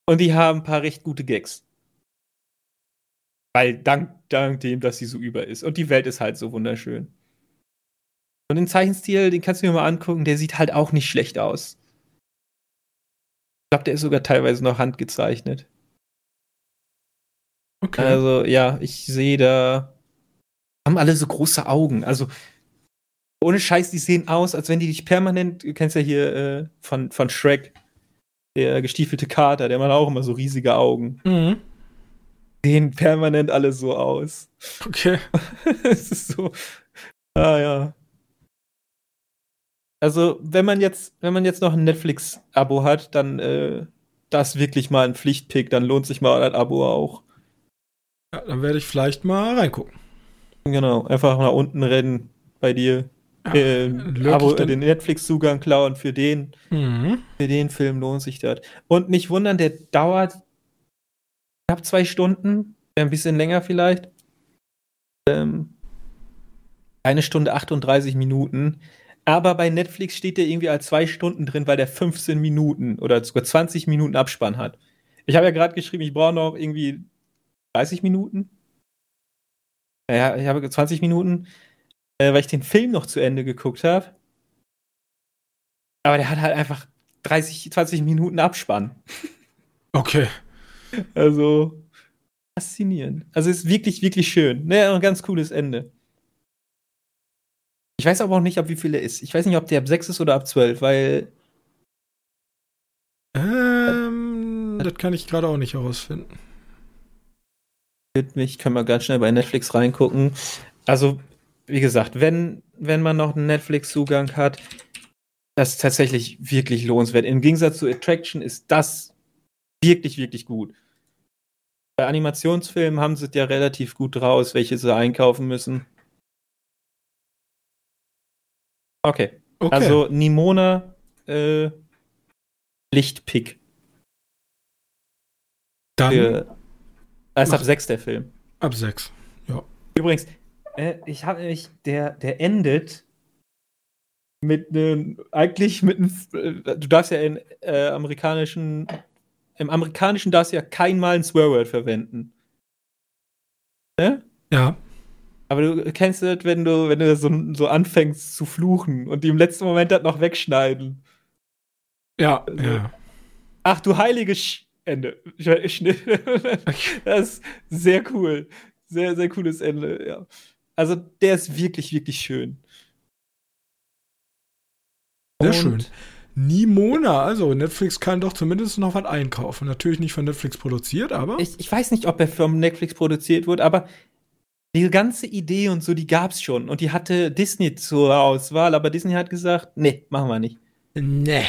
S2: Und die haben ein paar recht gute Gags. Weil dank, dank dem, dass sie so über ist. Und die Welt ist halt so wunderschön. Und den Zeichenstil, den kannst du mir mal angucken, der sieht halt auch nicht schlecht aus. Ich glaube, der ist sogar teilweise noch handgezeichnet. Okay. Also, ja, ich sehe da. Haben alle so große Augen. Also, ohne Scheiß, die sehen aus, als wenn die dich permanent. Du kennst ja hier äh, von, von Shrek, der gestiefelte Kater, der hat auch immer so riesige Augen. Mhm. Sehen permanent alle so aus.
S1: Okay.
S2: es ist so. Ah, ja. Also, wenn man jetzt, wenn man jetzt noch ein Netflix-Abo hat, dann äh, das wirklich mal ein Pflichtpick, dann lohnt sich mal ein Abo auch.
S1: Ja, dann werde ich vielleicht mal reingucken.
S2: Genau, einfach nach unten rennen bei dir. Ja, äh, Abo, den Netflix-Zugang klauen für den. Mhm. Für den Film lohnt sich das. Und nicht wundern, der dauert knapp zwei Stunden, ein bisschen länger vielleicht. Ähm, eine Stunde 38 Minuten. Aber bei Netflix steht der irgendwie als zwei Stunden drin, weil der 15 Minuten oder sogar 20 Minuten Abspann hat. Ich habe ja gerade geschrieben, ich brauche noch irgendwie 30 Minuten. Ja, ich habe 20 Minuten, äh, weil ich den Film noch zu Ende geguckt habe. Aber der hat halt einfach 30, 20 Minuten Abspann.
S1: Okay.
S2: Also faszinierend. Also ist wirklich, wirklich schön. Ne, ein ganz cooles Ende. Ich weiß aber auch nicht, ab wie viel er ist. Ich weiß nicht, ob der ab 6 ist oder ab 12, weil.
S1: Ähm, das kann ich gerade auch nicht herausfinden
S2: mich, können wir ganz schnell bei Netflix reingucken. Also, wie gesagt, wenn, wenn man noch einen Netflix-Zugang hat, das ist tatsächlich wirklich lohnenswert. Im Gegensatz zu Attraction ist das wirklich, wirklich gut. Bei Animationsfilmen haben sie es ja relativ gut raus, welche sie einkaufen müssen. Okay. okay. Also Nimona äh, Lichtpick.
S1: Dann für
S2: er ist ab sechs der Film.
S1: Ab sechs, ja.
S2: Übrigens, äh, ich habe nämlich, der, der endet mit einem, eigentlich mit einem, äh, du darfst ja in äh, amerikanischen, im amerikanischen darfst du ja kein Mal ein Swearword verwenden.
S1: Ne? Ja.
S2: Aber du kennst das, wenn du, wenn du so, so anfängst zu fluchen und die im letzten Moment das noch wegschneiden.
S1: Ja, also, ja.
S2: Ach du heilige Sch Ende. Das ist sehr cool. Sehr, sehr cooles Ende, ja. Also, der ist wirklich, wirklich schön.
S1: Sehr Und schön. Nimona, also Netflix kann doch zumindest noch was einkaufen. Natürlich nicht von Netflix produziert, aber.
S2: Ich, ich weiß nicht, ob er von Netflix produziert wurde, aber die ganze Idee und so, die gab's schon. Und die hatte Disney zur Auswahl, aber Disney hat gesagt, nee, machen wir nicht.
S1: Nee.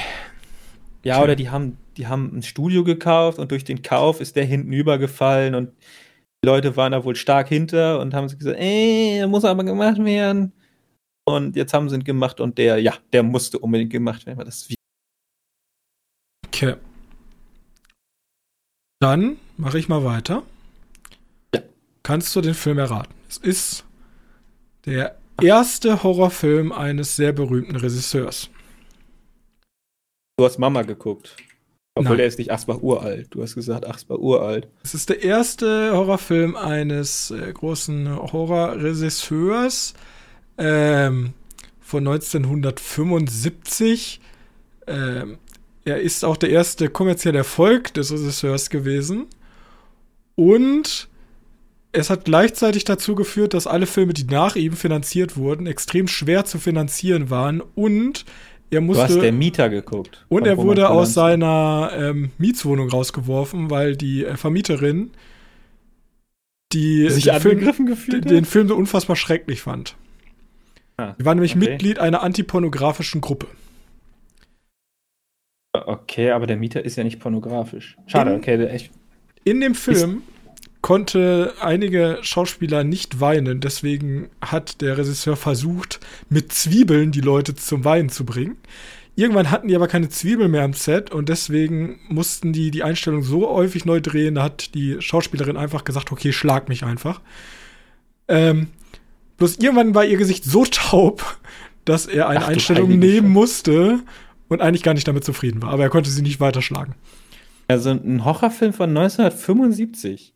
S2: Ja, oder die haben die haben ein Studio gekauft und durch den Kauf ist der hinten übergefallen und die Leute waren da wohl stark hinter und haben gesagt, ey, muss aber gemacht werden. Und jetzt haben sie ihn gemacht und der, ja, der musste unbedingt gemacht werden, weil das
S1: Okay. Dann mache ich mal weiter. Ja. Kannst du den Film erraten? Es ist der erste Horrorfilm eines sehr berühmten Regisseurs.
S2: Du hast Mama geguckt. Obwohl er ist nicht Asbach uralt. Du hast gesagt, Asbach uralt.
S1: Es ist der erste Horrorfilm eines äh, großen Horrorregisseurs ähm, von 1975. Ähm, er ist auch der erste kommerzielle Erfolg des Regisseurs gewesen. Und es hat gleichzeitig dazu geführt, dass alle Filme, die nach ihm finanziert wurden, extrem schwer zu finanzieren waren und er musste,
S2: du hast der Mieter geguckt.
S1: Und er wurde aus seiner ähm, Mietswohnung rausgeworfen, weil die äh, Vermieterin die
S2: sich den Film, gefühlt
S1: den, den Film so unfassbar schrecklich fand. Ah, die war nämlich okay. Mitglied einer antipornografischen Gruppe.
S2: Okay, aber der Mieter ist ja nicht pornografisch. Schade, in, okay. Echt.
S1: In dem Film konnte einige Schauspieler nicht weinen. Deswegen hat der Regisseur versucht, mit Zwiebeln die Leute zum Weinen zu bringen. Irgendwann hatten die aber keine Zwiebeln mehr am Set und deswegen mussten die die Einstellung so häufig neu drehen. Da hat die Schauspielerin einfach gesagt, okay, schlag mich einfach. Ähm, bloß irgendwann war ihr Gesicht so taub, dass er eine
S2: Ach,
S1: Einstellung nehmen
S2: Scheiße.
S1: musste und eigentlich gar nicht damit zufrieden war. Aber er konnte sie nicht weiterschlagen.
S2: Also ein Horrorfilm von 1975.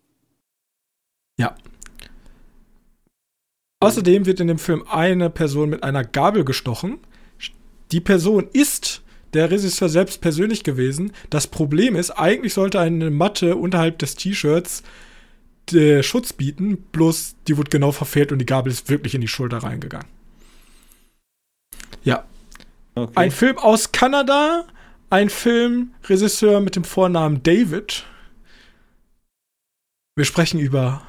S1: Ja. Außerdem wird in dem Film eine Person mit einer Gabel gestochen. Die Person ist der Regisseur selbst persönlich gewesen. Das Problem ist, eigentlich sollte eine Matte unterhalb des T-Shirts äh, Schutz bieten, bloß die wurde genau verfehlt und die Gabel ist wirklich in die Schulter reingegangen. Ja,
S2: Okay.
S1: ein Film aus Kanada, ein Filmregisseur mit dem Vornamen David. Wir sprechen über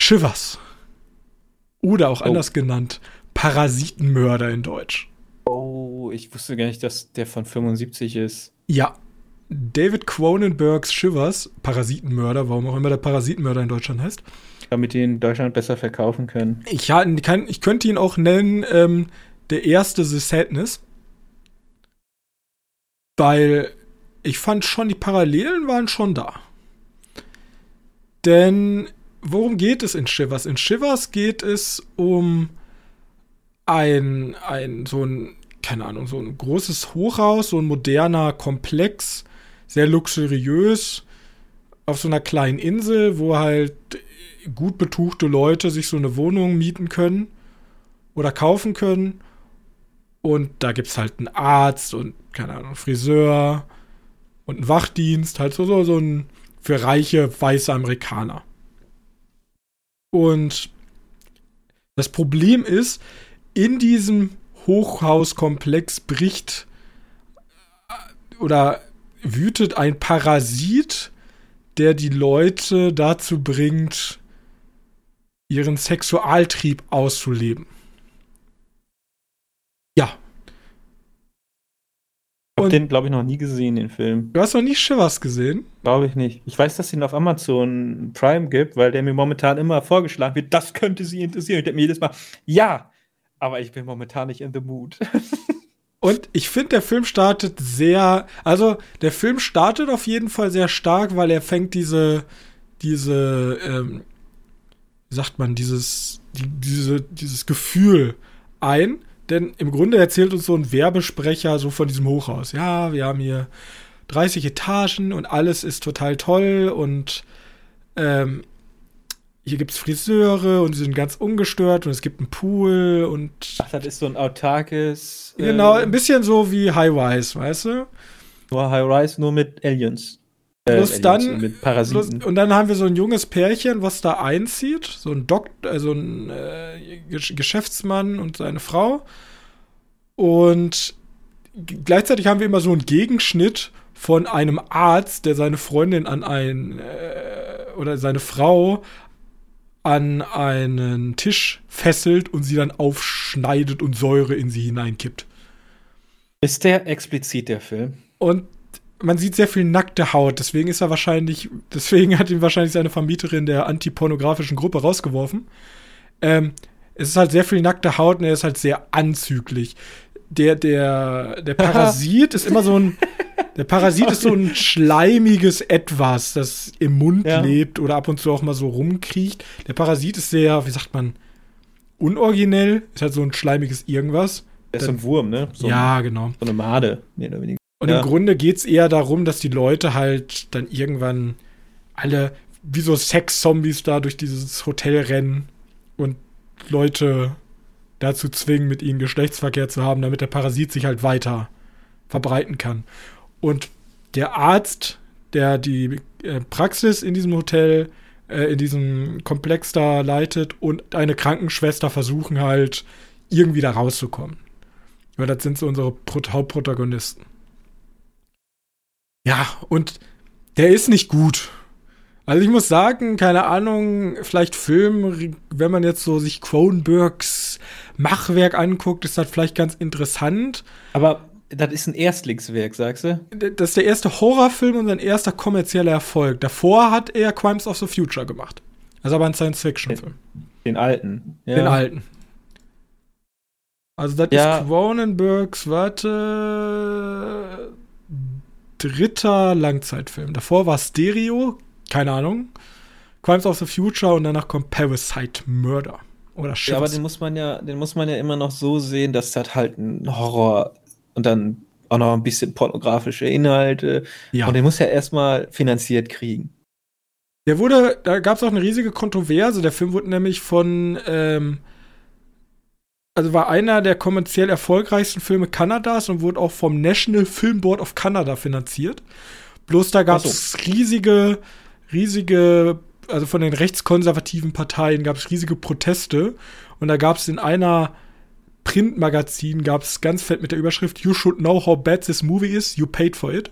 S1: Shivers. Oder auch
S2: Oh.
S1: anders genannt, Parasitenmörder in Deutsch.
S2: oh, ich wusste gar nicht, dass der von 75 ist.
S1: Ja. David Cronenbergs Shivers, Parasitenmörder, warum auch immer der Parasitenmörder in Deutschland heißt.
S2: Damit die in Deutschland besser verkaufen können.
S1: Ich, kann, ich könnte ihn auch nennen, ähm, der erste The Sadness. Weil ich fand schon, die Parallelen waren schon da. Denn worum geht es in Shivers? In Shivers geht es um ein, ein so ein, keine Ahnung, so ein großes Hochhaus, so ein moderner Komplex, sehr luxuriös, auf so einer kleinen Insel, wo halt gut betuchte Leute sich so eine Wohnung mieten können oder kaufen können. Und da gibt es halt einen Arzt und, keine Ahnung, Friseur und einen Wachdienst, halt so, so, so ein für reiche weiße Amerikaner. Und das Problem ist, in diesem Hochhauskomplex bricht äh, oder wütet ein Parasit, der die Leute dazu bringt, ihren Sexualtrieb auszuleben. Ja.
S2: Ich hab
S1: Und-
S2: den, glaube ich, noch nie gesehen, den Film.
S1: Du hast noch nie Shivers gesehen?
S2: Glaube ich nicht. Ich weiß, dass es ihn auf Amazon Prime gibt, weil der mir momentan immer vorgeschlagen wird, das könnte sie interessieren. Ich denke mir jedes Mal, ja, aber ich bin momentan nicht in the mood.
S1: Und ich finde, der Film startet sehr, also der Film startet auf jeden Fall sehr stark, weil er fängt diese, diese, ähm, wie sagt man, dieses, die, diese, dieses Gefühl ein. Denn im Grunde erzählt uns so ein Werbesprecher so von diesem Hochhaus. Ja, wir haben hier 30 Etagen und alles ist total toll und ähm, hier gibt es Friseure und die sind ganz ungestört und es gibt einen Pool und
S2: Ach, das ist so ein autarkes. äh,
S1: Genau, ein bisschen so wie High-Rise, weißt du?
S2: Nur High Rise, nur mit Aliens. Äh, Aliens,
S1: dann-
S2: Mit Parasiten.
S1: Und dann haben wir so ein junges Pärchen, was da einzieht. So ein Dok also ein äh, Gesch- Geschäftsmann und seine Frau. Und gleichzeitig haben wir immer so einen Gegenschnitt von einem Arzt, der seine Freundin an ein äh, oder seine Frau an einen Tisch fesselt und sie dann aufschneidet und Säure in sie hineinkippt.
S2: Ist der explizit, der Film?
S1: Und man sieht sehr viel nackte Haut, deswegen ist er wahrscheinlich, deswegen hat ihn wahrscheinlich seine Vermieterin der antipornografischen Gruppe rausgeworfen. Ähm, es ist halt sehr viel nackte Haut und er ist halt sehr anzüglich. Der, der, der Parasit ist immer so ein, der Parasit ist so ein schleimiges Etwas, das im Mund
S2: Ja.
S1: lebt oder ab und zu auch mal so rumkriecht. Der Parasit ist sehr, wie sagt man, unoriginell, ist halt so ein schleimiges Irgendwas.
S2: Der ist so ein Wurm, ne? So,
S1: ja, genau.
S2: so eine Made, mehr oder weniger.
S1: Und
S2: Ja.
S1: im Grunde geht es eher darum, dass die Leute halt dann irgendwann alle wie so Sex-Zombies da durch dieses Hotel rennen und Leute dazu zwingen, mit ihnen Geschlechtsverkehr zu haben, damit der Parasit sich halt weiter verbreiten kann. Und der Arzt, der die äh, Praxis in diesem Hotel, äh, in diesem Komplex da leitet und eine Krankenschwester versuchen halt irgendwie da rauszukommen. Weil das sind so unsere Pro Hauptprotagonisten. Ja, und der ist nicht gut. Also ich muss sagen, keine Ahnung, vielleicht Film, wenn man jetzt so sich Cronenbergs Machwerk anguckt, ist das vielleicht ganz interessant.
S2: Aber das ist ein Erstlingswerk, sagst du?
S1: Das ist der erste Horrorfilm und sein erster kommerzieller Erfolg. Davor hat er Crimes of the Future gemacht. Also aber ein Science-Fiction-Film.
S2: Den alten. Ja.
S1: Den alten. Also das
S2: Ja.
S1: ist Cronenbergs, warte, dritter Langzeitfilm. Davor war Stereo, keine Ahnung. Crimes of the Future und danach kommt Parasite Murder.
S2: Oder Schiffs. Ja, aber den muss man ja, den muss man ja immer noch so sehen, dass das halt ein Horror und dann auch noch ein bisschen pornografische Inhalte. Ja. Und den muss ja erstmal finanziert kriegen.
S1: Der wurde, da gab es auch eine riesige Kontroverse. Der Film wurde nämlich von, ähm, also war einer der kommerziell erfolgreichsten Filme Kanadas und wurde auch vom National Film Board of Canada finanziert. Bloß da gab es so. riesige, riesige, also von den rechtskonservativen Parteien gab es riesige Proteste. Und da gab es in einer Printmagazin gab es ganz fett mit der Überschrift You should know how bad this movie is, you paid for it.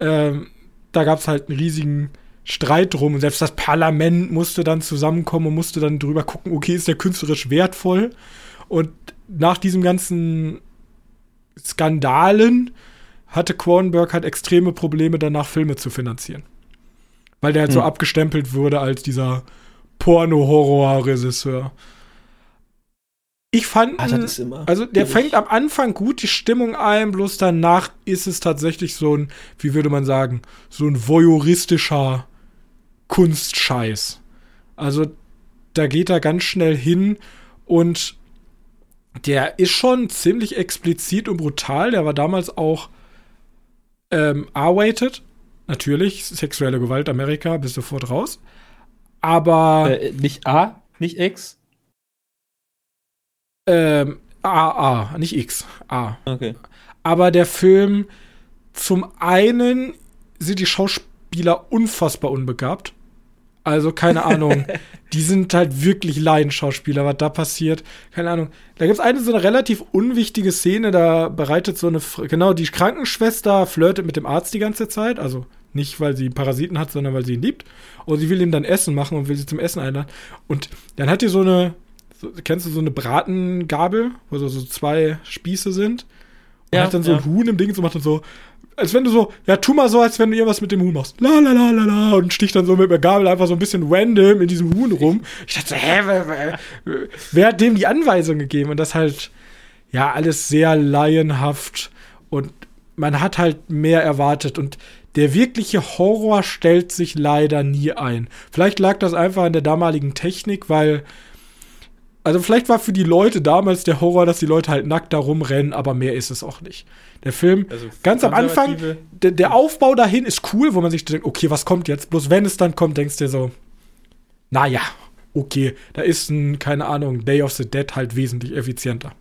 S1: Ähm, da gab es halt einen riesigen Streit drum und selbst das Parlament musste dann zusammenkommen und musste dann drüber gucken, okay, ist der künstlerisch wertvoll? Und nach diesem ganzen Skandalen hatte Cronenberg halt extreme Probleme danach Filme zu finanzieren. Weil der halt hm. so abgestempelt wurde als dieser Porno-Horror-Regisseur. Ich fand, Ach, also der fängt am Anfang gut die Stimmung ein, bloß danach ist es tatsächlich so ein, wie würde man sagen, so ein voyeuristischer Kunstscheiß. Also da geht er ganz schnell hin und der ist schon ziemlich explizit und brutal. Der war damals auch ähm, R-rated. Natürlich, sexuelle Gewalt Amerika, bist sofort raus. Aber.
S2: Äh, nicht A, nicht X?
S1: Ähm, A, A, nicht X. A.
S2: Okay.
S1: Aber der Film, zum einen sind die Schauspieler unfassbar unbegabt. Also, keine Ahnung. die sind halt wirklich Laienschauspieler, was da passiert. Keine Ahnung. Da gibt es eine so eine relativ unwichtige Szene, da bereitet so eine, genau, die Krankenschwester flirtet mit dem Arzt die ganze Zeit. Also nicht, weil sie Parasiten hat, sondern weil sie ihn liebt. Und sie will ihm dann Essen machen und will sie zum Essen einladen. Und dann hat die so eine so, kennst du so eine Bratengabel, wo so, so zwei Spieße sind? Und ja, hat dann so ja. ein Huhn im Ding so macht dann so, als wenn du so, ja, tu mal so, als wenn du irgendwas mit dem Huhn machst. La la la la la und sticht dann so mit der Gabel einfach so ein bisschen random in diesem Huhn rum. Ich dachte, hä, wer, wer, wer hat dem die Anweisung gegeben? Und das halt, ja, alles sehr laienhaft und man hat halt mehr erwartet und der wirkliche Horror stellt sich leider nie ein. Vielleicht lag das einfach an der damaligen Technik, weil also vielleicht war für die Leute damals der Horror, dass die Leute halt nackt da rumrennen, aber mehr ist es auch nicht. Der Film, also ganz am Anfang, der, der, Aufbau dahin ist cool, wo man sich denkt, okay, was kommt jetzt? Bloß wenn es dann kommt, denkst du dir so, naja, okay, da ist ein, keine Ahnung, Day of the Dead halt wesentlich effizienter.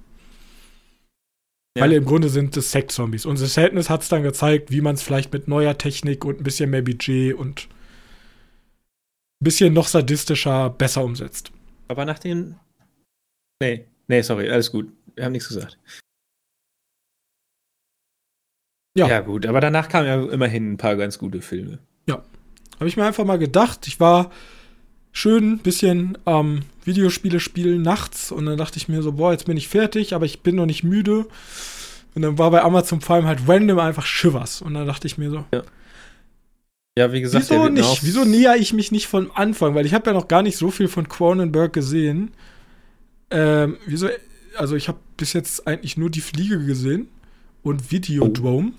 S1: Ja. Weil im Grunde sind es Sex-Zombies. Und The Sadness hat es dann gezeigt, wie man es vielleicht mit neuer Technik und ein bisschen mehr Budget und ein bisschen noch sadistischer besser umsetzt.
S2: Aber nach den Nee, nee, sorry, alles gut. Wir haben nichts gesagt. Ja. Ja, gut, aber danach kamen ja immerhin ein paar ganz gute Filme.
S1: Ja. Habe ich mir einfach mal gedacht, ich war schön ein bisschen ähm, Videospiele spielen nachts und dann dachte ich mir so, boah, jetzt bin ich fertig, aber ich bin noch nicht müde. Und dann war bei Amazon Prime halt random einfach Shivers. Und dann dachte ich mir so,
S2: ja. Ja, wie gesagt,
S1: wieso nicht? Wieso näher ich mich nicht von Anfang? Weil ich habe ja noch gar nicht so viel von Cronenberg gesehen. Ähm, wieso? Also ich habe bis jetzt eigentlich nur die Fliege gesehen und Videodrome.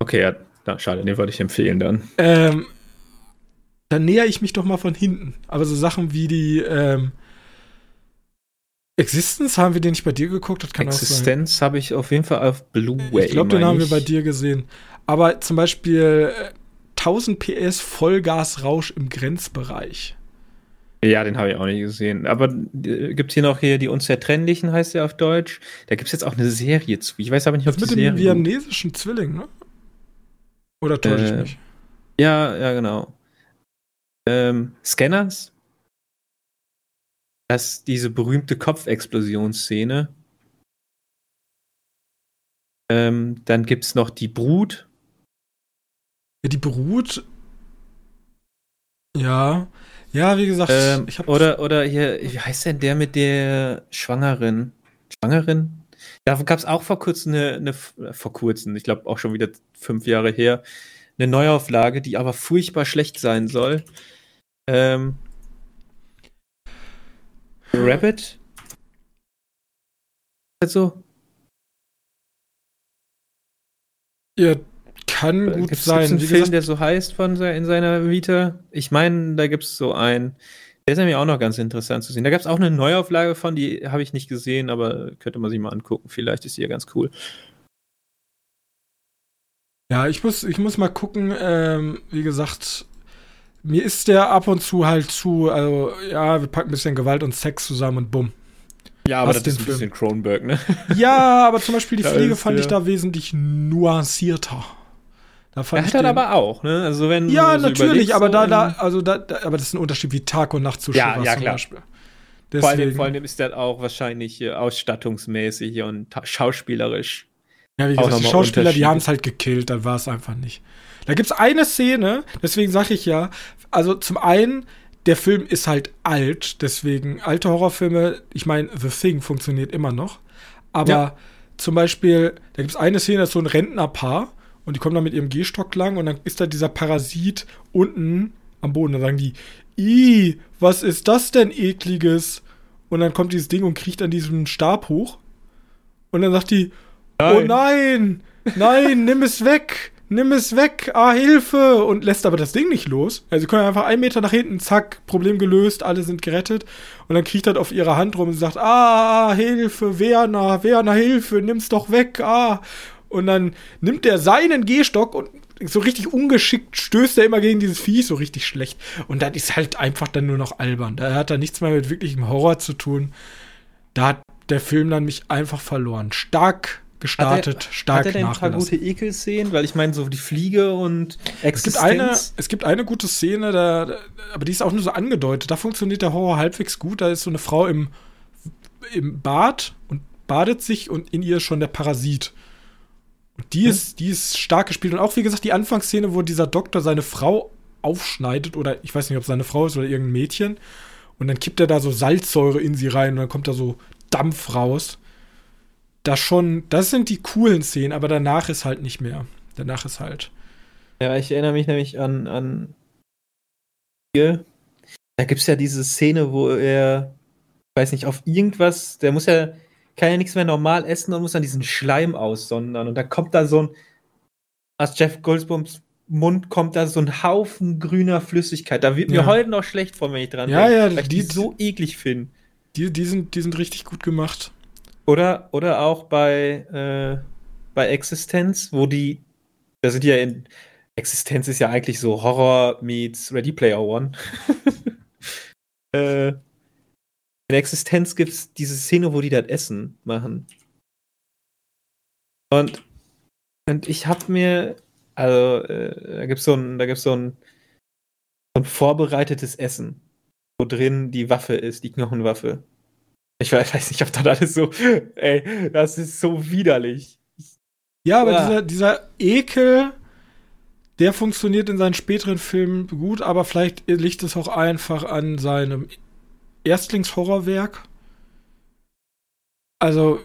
S2: Okay, ja, na, schade, den wollte ich empfehlen dann.
S1: Ähm, dann näher ich mich doch mal von hinten. Aber so Sachen wie die ähm, Existence haben wir den nicht bei dir geguckt? Das
S2: kann Existence habe ich auf jeden Fall auf Blu-ray.
S1: Ich glaube, den haben wir bei dir gesehen. Aber zum Beispiel äh, 1000 PS Vollgasrausch im Grenzbereich.
S2: Ja, den habe ich auch nicht gesehen. Aber äh, gibt es hier noch hier die Unzertrennlichen, heißt der auf Deutsch. Da gibt es jetzt auch eine Serie zu. Ich weiß aber nicht,
S1: ob das mit dem vietnamesischen Zwilling, ne? Oder täusche äh, ich mich?
S2: Ja, ja, genau. Ähm, Scanners? Das ist diese berühmte Kopfexplosionsszene. Ähm, dann gibt es noch die Brut.
S1: Ja, die Brut. Ja. Ja, wie gesagt,
S2: ähm. Oder, oder hier, wie heißt denn der mit der Schwangeren? Schwangerin? Da gab es auch vor kurzem eine, eine vor kurzem, ich glaube auch schon wieder fünf Jahre her, eine Neuauflage, die aber furchtbar schlecht sein soll. Ähm, Rabbit? Also.
S1: Ja, kann gut
S2: gibt's,
S1: sein.
S2: Gibt's einen Wie Film, gesagt, der so heißt von in seiner Vita? Ich meine, da gibt es so einen. Der ist nämlich auch noch ganz interessant zu sehen. Da gab es auch eine Neuauflage von, die habe ich nicht gesehen, aber könnte man sich mal angucken. Vielleicht ist die ja ganz cool.
S1: Ja, ich muss, ich muss mal gucken. Ähm, wie gesagt, mir ist der ab und zu halt zu, also ja, wir packen ein bisschen Gewalt und Sex zusammen und bumm.
S2: Ja, aber Was das ist ein Film? bisschen Cronenberg, ne?
S1: Ja, aber zum Beispiel die Pflege fand ja. ich da wesentlich nuancierter.
S2: Da fand er hat den, aber auch, ne? Also wenn
S1: ja, so natürlich, aber da, da, also da, da, aber das ist ein Unterschied wie Tag und Nacht zu
S2: ja, ja, klar. Vor allem, vor allem ist der auch wahrscheinlich äh, ausstattungsmäßig und schauspielerisch.
S1: Ja, wie gesagt, die Schauspieler, die haben es halt gekillt, dann war es einfach nicht. Da gibt es eine Szene, deswegen sage ich ja, also zum einen, der Film ist halt alt, deswegen alte Horrorfilme, ich meine, The Thing funktioniert immer noch, aber ja. zum Beispiel, da gibt es eine Szene, das ist so ein Rentnerpaar und die kommen dann mit ihrem Gehstock lang und dann ist da dieser Parasit unten am Boden. Dann sagen die, i, was ist das denn ekliges? Und dann kommt dieses Ding und kriecht an diesem Stab hoch. Und dann sagt die, nein. oh nein, nein, nimm es weg nimm es weg, ah, Hilfe! Und lässt aber das Ding nicht los. Also sie können einfach einen Meter nach hinten, zack, Problem gelöst, alle sind gerettet. Und dann kriecht er auf ihre Hand rum und sagt, ah, Hilfe, Werner, Werner, Hilfe, nimm's doch weg, ah. Und dann nimmt er seinen Gehstock und so richtig ungeschickt stößt er immer gegen dieses Vieh, so richtig schlecht. Und dann ist halt einfach dann nur noch albern. Da hat er nichts mehr mit wirklichem Horror zu tun. Da hat der Film dann mich einfach verloren. Stark gestartet, hat er, stark Hat er denn ein paar
S2: gute Ekelszenen? Weil ich meine, so die Fliege und
S1: Existenz. Es gibt eine, es gibt eine gute Szene, da, aber die ist auch nur so angedeutet. Da funktioniert der Horror halbwegs gut. Da ist so eine Frau im, im Bad und badet sich und in ihr ist schon der Parasit. Die, ist, die ist stark gespielt. Und auch, wie gesagt, die Anfangsszene, wo dieser Doktor seine Frau aufschneidet, oder ich weiß nicht, ob es seine Frau ist oder irgendein Mädchen. Und dann kippt er da so Salzsäure in sie rein und dann kommt da so Dampf raus das schon, das sind die coolen Szenen, aber danach ist halt nicht mehr. Danach ist halt.
S2: Ja, ich erinnere mich nämlich an, an. Da gibt es ja diese Szene, wo er, weiß nicht, auf irgendwas, der muss ja, kann ja nichts mehr normal essen und muss dann diesen Schleim aussondern. Und da kommt da so ein, aus Jeff Goldblums Mund kommt da so ein Haufen grüner Flüssigkeit. Da wird mir ja. heute noch schlecht von, wenn ich dran
S1: ja, denke, ja,
S2: ich die, die so eklig finde.
S1: Die, die, sind, die sind richtig gut gemacht.
S2: Oder, oder auch bei, äh, bei Existenz, wo die, da sind ja in, Existenz ist ja eigentlich so Horror meets Ready Player One. äh, in Existenz gibt es diese Szene, wo die das Essen machen. Und, und ich hab mir, also, äh, da gibt's so da gibt's so ein, so ein vorbereitetes Essen, wo drin die Waffe ist, die Knochenwaffe. Ich weiß nicht, ob das alles so. Ey, das ist so widerlich.
S1: Ja, aber ah. dieser, dieser Ekel, der funktioniert in seinen späteren Filmen gut, aber vielleicht liegt es auch einfach an seinem Erstlingshorrorwerk. Also,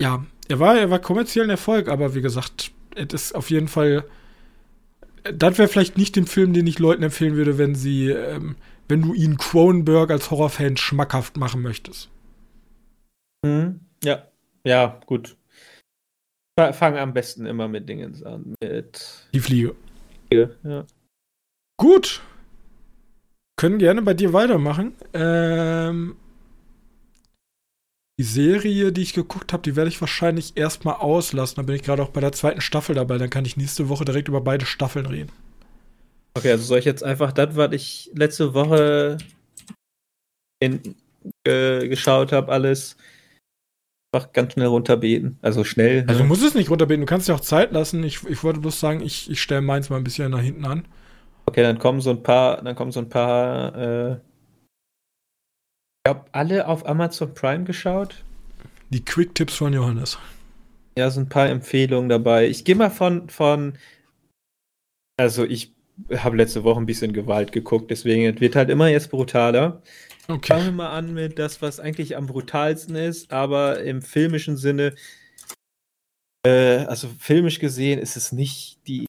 S1: ja, er war, er war kommerziell ein Erfolg, aber wie gesagt, es ist auf jeden Fall. Das wäre vielleicht nicht den Film, den ich Leuten empfehlen würde, wenn sie ähm, wenn du ihn Cronenberg als Horrorfan schmackhaft machen möchtest.
S2: Mhm. Ja, ja, gut. Fangen am besten immer mit Dingens an. Mit
S1: Die Fliege. Ja. Gut. Können gerne bei dir weitermachen. Ähm, die Serie, die ich geguckt habe, die werde ich wahrscheinlich erstmal auslassen. Da bin ich gerade auch bei der zweiten Staffel dabei. Dann kann ich nächste Woche direkt über beide Staffeln reden.
S2: Okay, also soll ich jetzt einfach das, was ich letzte Woche in, äh, geschaut habe, alles einfach ganz schnell runterbeten. Also schnell.
S1: Also ne? du musst es nicht runterbeten, du kannst dir auch Zeit lassen. Ich, ich wollte bloß sagen, ich, ich stelle meins mal ein bisschen nach hinten an.
S2: Okay, dann kommen so ein paar, dann kommen so ein paar, äh, ich glaube, alle auf Amazon Prime geschaut.
S1: Die Quick-Tipps von Johannes.
S2: Ja, so ein paar Empfehlungen dabei. Ich gehe mal von, von, also ich habe letzte Woche ein bisschen Gewalt geguckt, deswegen wird halt immer jetzt brutaler. Okay. Fangen wir mal an mit das, was eigentlich am brutalsten ist, aber im filmischen Sinne, äh, also filmisch gesehen ist es nicht die,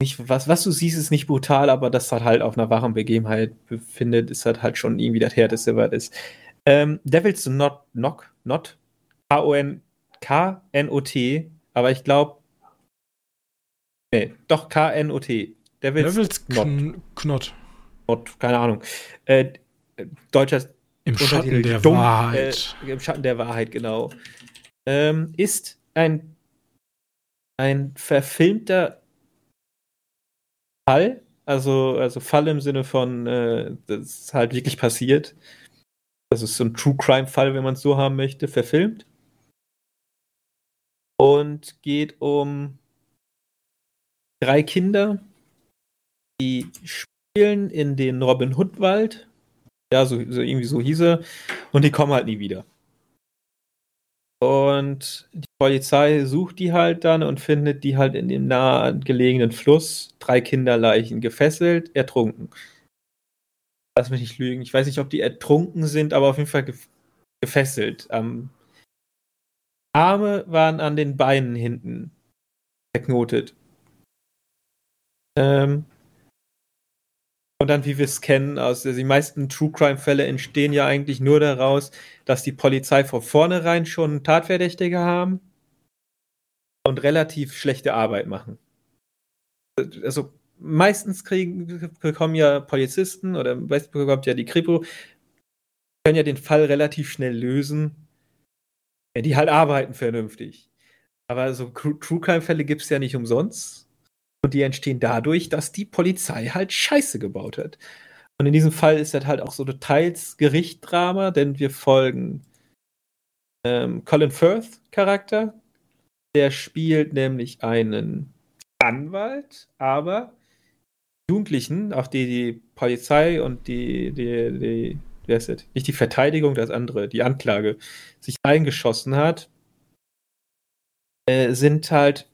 S2: nicht, was, was du siehst, ist nicht brutal, aber das hat halt auf einer wahren Begebenheit befindet, ist halt halt schon irgendwie das härteste, was ist. Ähm, Devils Not Knock, Not, K-O-N-K-N-O-T, aber ich glaube, Nee, doch K-N-O-T.
S1: Devils, Devils Knot. Knot.
S2: Gott, keine Ahnung. Äh, deutscher
S1: Im Schatten der
S2: Dumm,
S1: Wahrheit.
S2: Äh, Im Schatten der Wahrheit, genau. Ähm, ist ein, ein verfilmter Fall, also, also Fall im Sinne von, äh, das ist halt wirklich passiert. Das ist so ein True Crime-Fall, wenn man es so haben möchte, verfilmt. Und geht um drei Kinder, die spielen in den Robin Hood Wald. Ja, so, so irgendwie so hieß er. Und die kommen halt nie wieder. Und die Polizei sucht die halt dann und findet die halt in dem nahe gelegenen Fluss. Drei Kinderleichen gefesselt, ertrunken. Lass mich nicht lügen. Ich weiß nicht, ob die ertrunken sind, aber auf jeden Fall gef gefesselt. Ähm, Arme waren an den Beinen hinten verknotet. Ähm, und dann, wie wir es kennen, aus also die meisten True Crime-Fälle entstehen ja eigentlich nur daraus, dass die Polizei von vornherein schon Tatverdächtige haben und relativ schlechte Arbeit machen. Also meistens kriegen, bekommen ja Polizisten oder meistens bekommt ja die Kripo, können ja den Fall relativ schnell lösen. Ja, die halt arbeiten vernünftig. Aber so True Crime-Fälle gibt es ja nicht umsonst. Und die entstehen dadurch, dass die Polizei halt Scheiße gebaut hat. Und in diesem Fall ist das halt auch so teils Gerichtdrama, denn wir folgen ähm, Colin Firth Charakter. Der spielt nämlich einen Anwalt, aber Jugendlichen, auch die die Polizei und die, die, die, wie heißt das? Nicht die Verteidigung, das andere, die Anklage, sich eingeschossen hat, äh, sind halt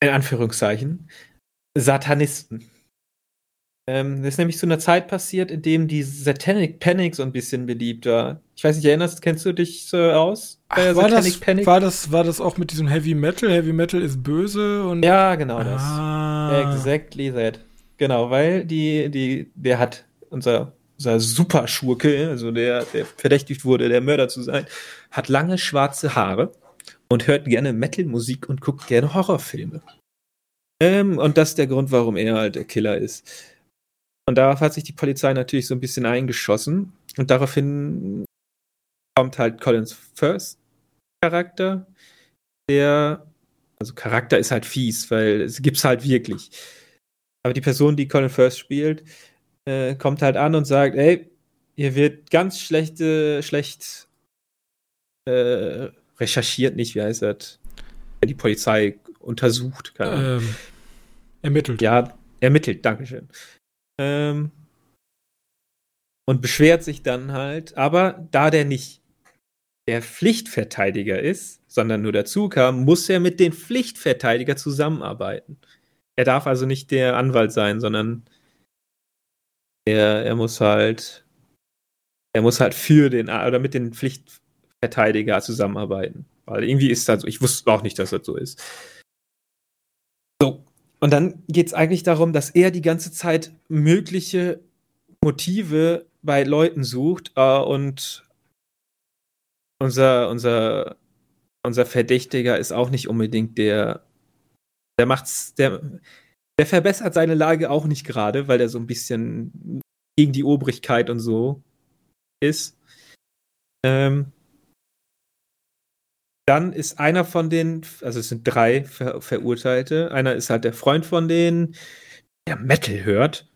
S2: in Anführungszeichen, Satanisten. Ähm, das ist nämlich zu einer Zeit passiert, in dem die Satanic Panic so ein bisschen beliebt war. Ich weiß nicht, erinnerst, kennst du dich so aus?
S1: Ach, war, das, war, das, war das auch mit diesem Heavy Metal? Heavy Metal ist böse und.
S2: Ja, genau das. Ah. Exactly that. Genau, weil die, die, der hat unser, unser Superschurke, also der, der verdächtigt wurde, der Mörder zu sein, hat lange schwarze Haare und hört gerne Metal-Musik und guckt gerne Horrorfilme. Ähm, und das ist der Grund, warum er halt der Killer ist. Und darauf hat sich die Polizei natürlich so ein bisschen eingeschossen. Und daraufhin kommt halt Collins First Charakter, der, also Charakter ist halt fies, weil es gibt's halt wirklich. Aber die Person, die Colin First spielt, äh, kommt halt an und sagt, ey, hier wird ganz schlechte, schlecht äh, recherchiert nicht, wie heißt das? Die Polizei untersucht.
S1: Ähm, ermittelt.
S2: Ja, ermittelt, Dankeschön. Ähm, und beschwert sich dann halt, aber da der nicht der Pflichtverteidiger ist, sondern nur dazu kam, muss er mit den Pflichtverteidiger zusammenarbeiten. Er darf also nicht der Anwalt sein, sondern er, er muss halt er muss halt für den oder mit den Pflicht Verteidiger zusammenarbeiten. Weil irgendwie ist das so. Ich wusste auch nicht, dass das so ist. So. Und dann geht es eigentlich darum, dass er die ganze Zeit mögliche Motive bei Leuten sucht äh, und unser, unser, unser Verdächtiger ist auch nicht unbedingt der, der macht's, der, der verbessert seine Lage auch nicht gerade, weil er so ein bisschen gegen die Obrigkeit und so ist. Ähm, dann ist einer von den, also es sind drei Ver Verurteilte. Einer ist halt der Freund von denen, der Metal hört.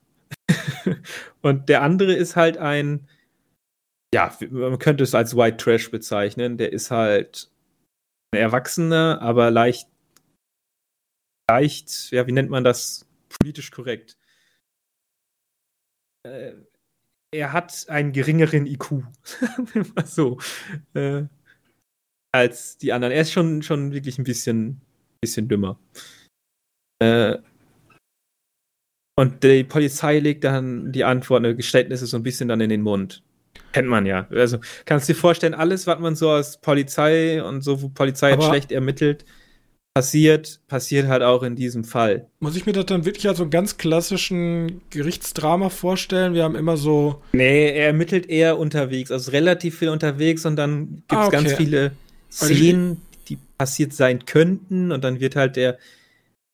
S2: und der andere ist halt ein, ja, man könnte es als White Trash bezeichnen. Der ist halt ein Erwachsener, aber leicht, leicht, ja, wie nennt man das politisch korrekt? Äh, er hat einen geringeren IQ. so. Äh, als die anderen. Er ist schon, schon wirklich ein bisschen, bisschen dümmer. Äh, und die Polizei legt dann die Antwort, ne, Geständnisse so ein bisschen dann in den Mund. Kennt man ja. Also kannst du dir vorstellen, alles, was man so als Polizei und so, wo Polizei jetzt schlecht ermittelt, passiert, passiert halt auch in diesem Fall.
S1: Muss ich mir das dann wirklich als so einen ganz klassischen Gerichtsdrama vorstellen? Wir haben immer so.
S2: Nee, er ermittelt eher unterwegs, also relativ viel unterwegs und dann gibt es ah, okay. ganz viele Szenen, die passiert sein könnten und dann wird halt der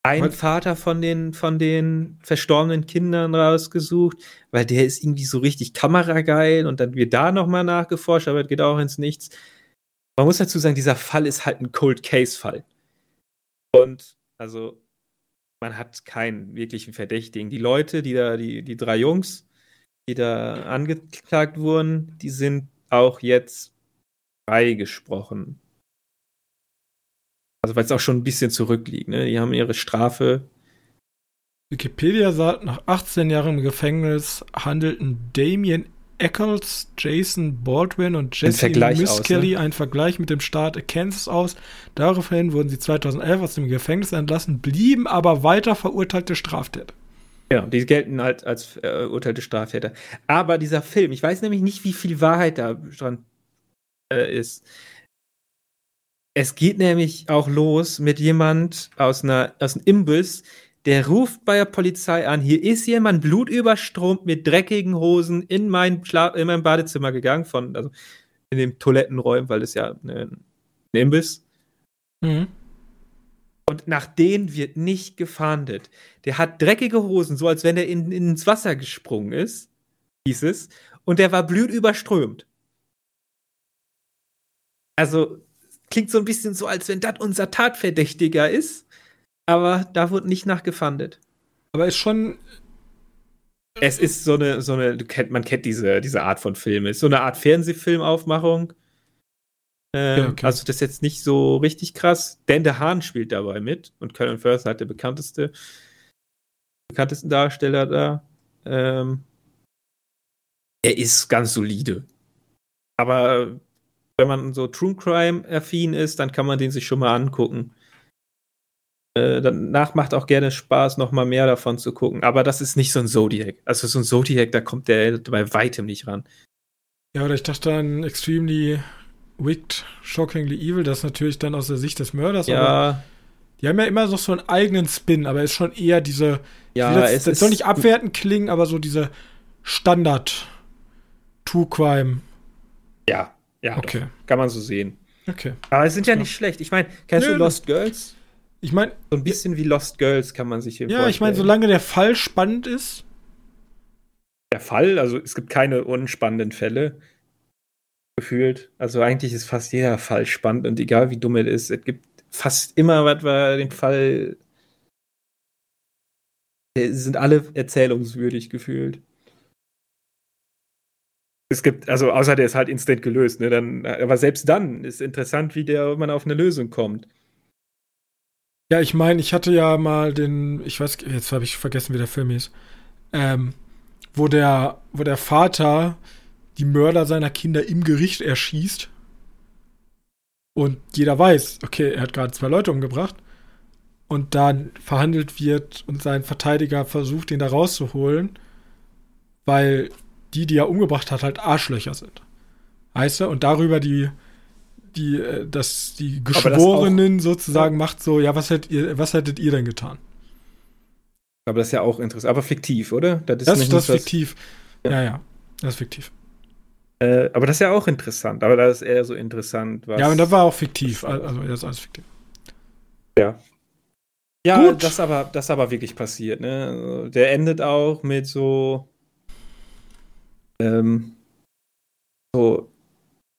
S1: Was?
S2: Vater von den, von den verstorbenen Kindern rausgesucht, weil der ist irgendwie so richtig kamerageil und dann wird da nochmal nachgeforscht, aber es geht auch ins Nichts. Man muss dazu sagen, dieser Fall ist halt ein Cold Case-Fall. Und also, man hat keinen wirklichen Verdächtigen. Die Leute, die da, die, die drei Jungs, die da angeklagt wurden, die sind auch jetzt freigesprochen. Also, weil es auch schon ein bisschen zurückliegt, ne? Die haben ihre Strafe.
S1: Wikipedia sagt, nach 18 Jahren im Gefängnis handelten Damien Eccles, Jason Baldwin und Jesse Miss
S2: aus, ne?
S1: Kelly einen Vergleich mit dem Staat Kansas aus. Daraufhin wurden sie 2011 aus dem Gefängnis entlassen, blieben aber weiter verurteilte Straftäter.
S2: Ja, die gelten halt als äh, urteilte Straftäter. Aber dieser Film, ich weiß nämlich nicht, wie viel Wahrheit da dran äh, ist. Es geht nämlich auch los mit jemand aus einer aus einem Imbiss, der ruft bei der Polizei an, hier ist jemand blutüberströmt mit dreckigen Hosen in mein, Schla in mein Badezimmer gegangen, von, also in den Toilettenräumen, weil es ja ne, ein Imbiss.
S1: Mhm.
S2: Und nach denen wird nicht gefahndet. Der hat dreckige Hosen, so als wenn er in, ins Wasser gesprungen ist, hieß es. Und der war blutüberströmt. Also, klingt so ein bisschen so, als wenn das unser Tatverdächtiger ist. Aber da wurde nicht nachgefahndet.
S1: Aber ist schon,
S2: Es ist so eine, so eine, du kennt, man kennt diese, diese Art von Film. Es ist so eine Art Fernsehfilmaufmachung. Ähm,
S1: Ja, okay.
S2: Also das ist jetzt nicht so richtig krass. Dan DeHaan spielt dabei mit und Colin Firth hat der bekannteste, bekanntesten Darsteller da. Ähm, er ist ganz solide. Aber wenn man so True Crime affin ist, dann kann man den sich schon mal angucken. Äh, danach macht auch gerne Spaß, noch mal mehr davon zu gucken. Aber das ist nicht so ein Zodiac. Also so ein Zodiac, da kommt der bei weitem nicht ran.
S1: ja, oder ich dachte an Extremely Wicked, Shockingly Evil, das natürlich dann aus der Sicht des Mörders, aber
S2: Ja,
S1: die haben ja immer noch so einen eigenen Spin, aber ist schon eher diese,
S2: ja,
S1: das,
S2: es
S1: das soll nicht abwertend klingen, aber so diese Standard True Crime.
S2: Ja, ja,
S1: Okay.
S2: doch, kann man so sehen.
S1: Okay.
S2: Aber es sind ja
S1: Ja.
S2: nicht schlecht. Ich meine, kennst
S1: Nö,
S2: du Lost Girls?
S1: Ich meine,
S2: So ein bisschen wie Lost Girls kann man sich hier
S1: ja, ich meine, solange der Fall spannend ist,
S2: der Fall, also es gibt keine unspannenden Fälle gefühlt. Also eigentlich ist fast jeder Fall spannend und egal wie dumm er ist, es gibt fast immer was, war den Fall sind alle erzählungswürdig gefühlt. Es gibt, also außer der ist halt instant gelöst, ne? Dann, aber selbst dann ist interessant, wie der man auf eine Lösung kommt.
S1: Ja, ich meine, ich hatte ja mal den, ich weiß, jetzt habe ich vergessen, wie der Film hieß, ähm, wo der, wo der Vater die Mörder seiner Kinder im Gericht erschießt. Und jeder weiß, okay, er hat gerade zwei Leute umgebracht. Und dann verhandelt wird und sein Verteidiger versucht, ihn da rauszuholen, weil die, die er umgebracht hat, halt Arschlöcher sind. Weißt du? Und darüber die, die, äh, dass die
S2: das auch-
S1: Geschworenen sozusagen macht so, ja, was hättet ihr, was hättet ihr denn getan?
S2: Aber das ist ja auch interessant. Aber fiktiv, oder? Das
S1: Das,
S2: nicht
S1: das ist
S2: was-
S1: fiktiv. Ja, ja, das ist fiktiv.
S2: Äh, aber das ist ja auch interessant. Aber das ist eher so interessant, was.
S1: Ja, und das war auch fiktiv. al- Also, das ist alles fiktiv.
S2: Ja. Ja,
S1: Gut.
S2: das aber, das aber wirklich passiert, ne? Der endet auch mit so. Ähm, so.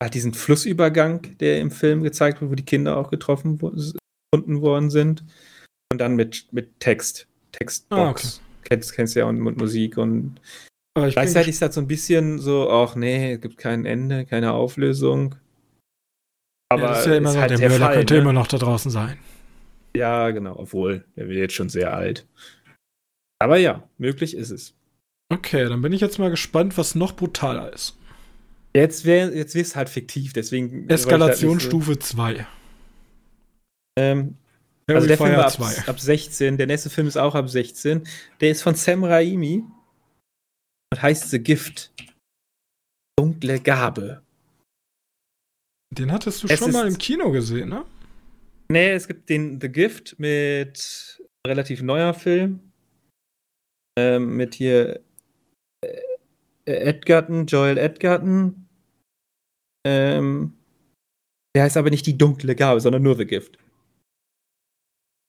S2: Halt diesen Flussübergang, der im Film gezeigt wird, wo die Kinder auch getroffen gefunden worden sind. Und dann mit, mit Text. Textbox.
S1: Ah, okay.
S2: Kennst, kennst du ja und mit Musik und Gleichzeitig ist das so ein bisschen so, ach nee, es gibt kein Ende, keine Auflösung. Aber
S1: ja, das ist ja immer
S2: ist
S1: noch,
S2: halt
S1: der
S2: der
S1: Mörder
S2: Fall,
S1: könnte
S2: ne?
S1: immer noch da draußen sein.
S2: Ja, genau, obwohl, der wird jetzt schon sehr alt. Aber ja, möglich ist es.
S1: Okay, dann bin ich jetzt mal gespannt, was noch brutaler ist.
S2: Jetzt wäre jetzt es halt fiktiv, deswegen.
S1: Eskalationsstufe 2.
S2: Ähm, also der Film
S1: Terrifier
S2: war ab,
S1: 2.
S2: ab 16, der nächste Film ist auch ab 16. Der ist von Sam Raimi und heißt The Gift. Dunkle Gabe.
S1: Den hattest du
S2: Es
S1: schon mal im Kino gesehen, ne?
S2: Nee, es gibt den The Gift mit relativ neuer Film. Ähm, mit hier äh, Edgerton, Joel Edgerton. Ähm, der heißt aber nicht die dunkle Gabe, sondern nur The Gift.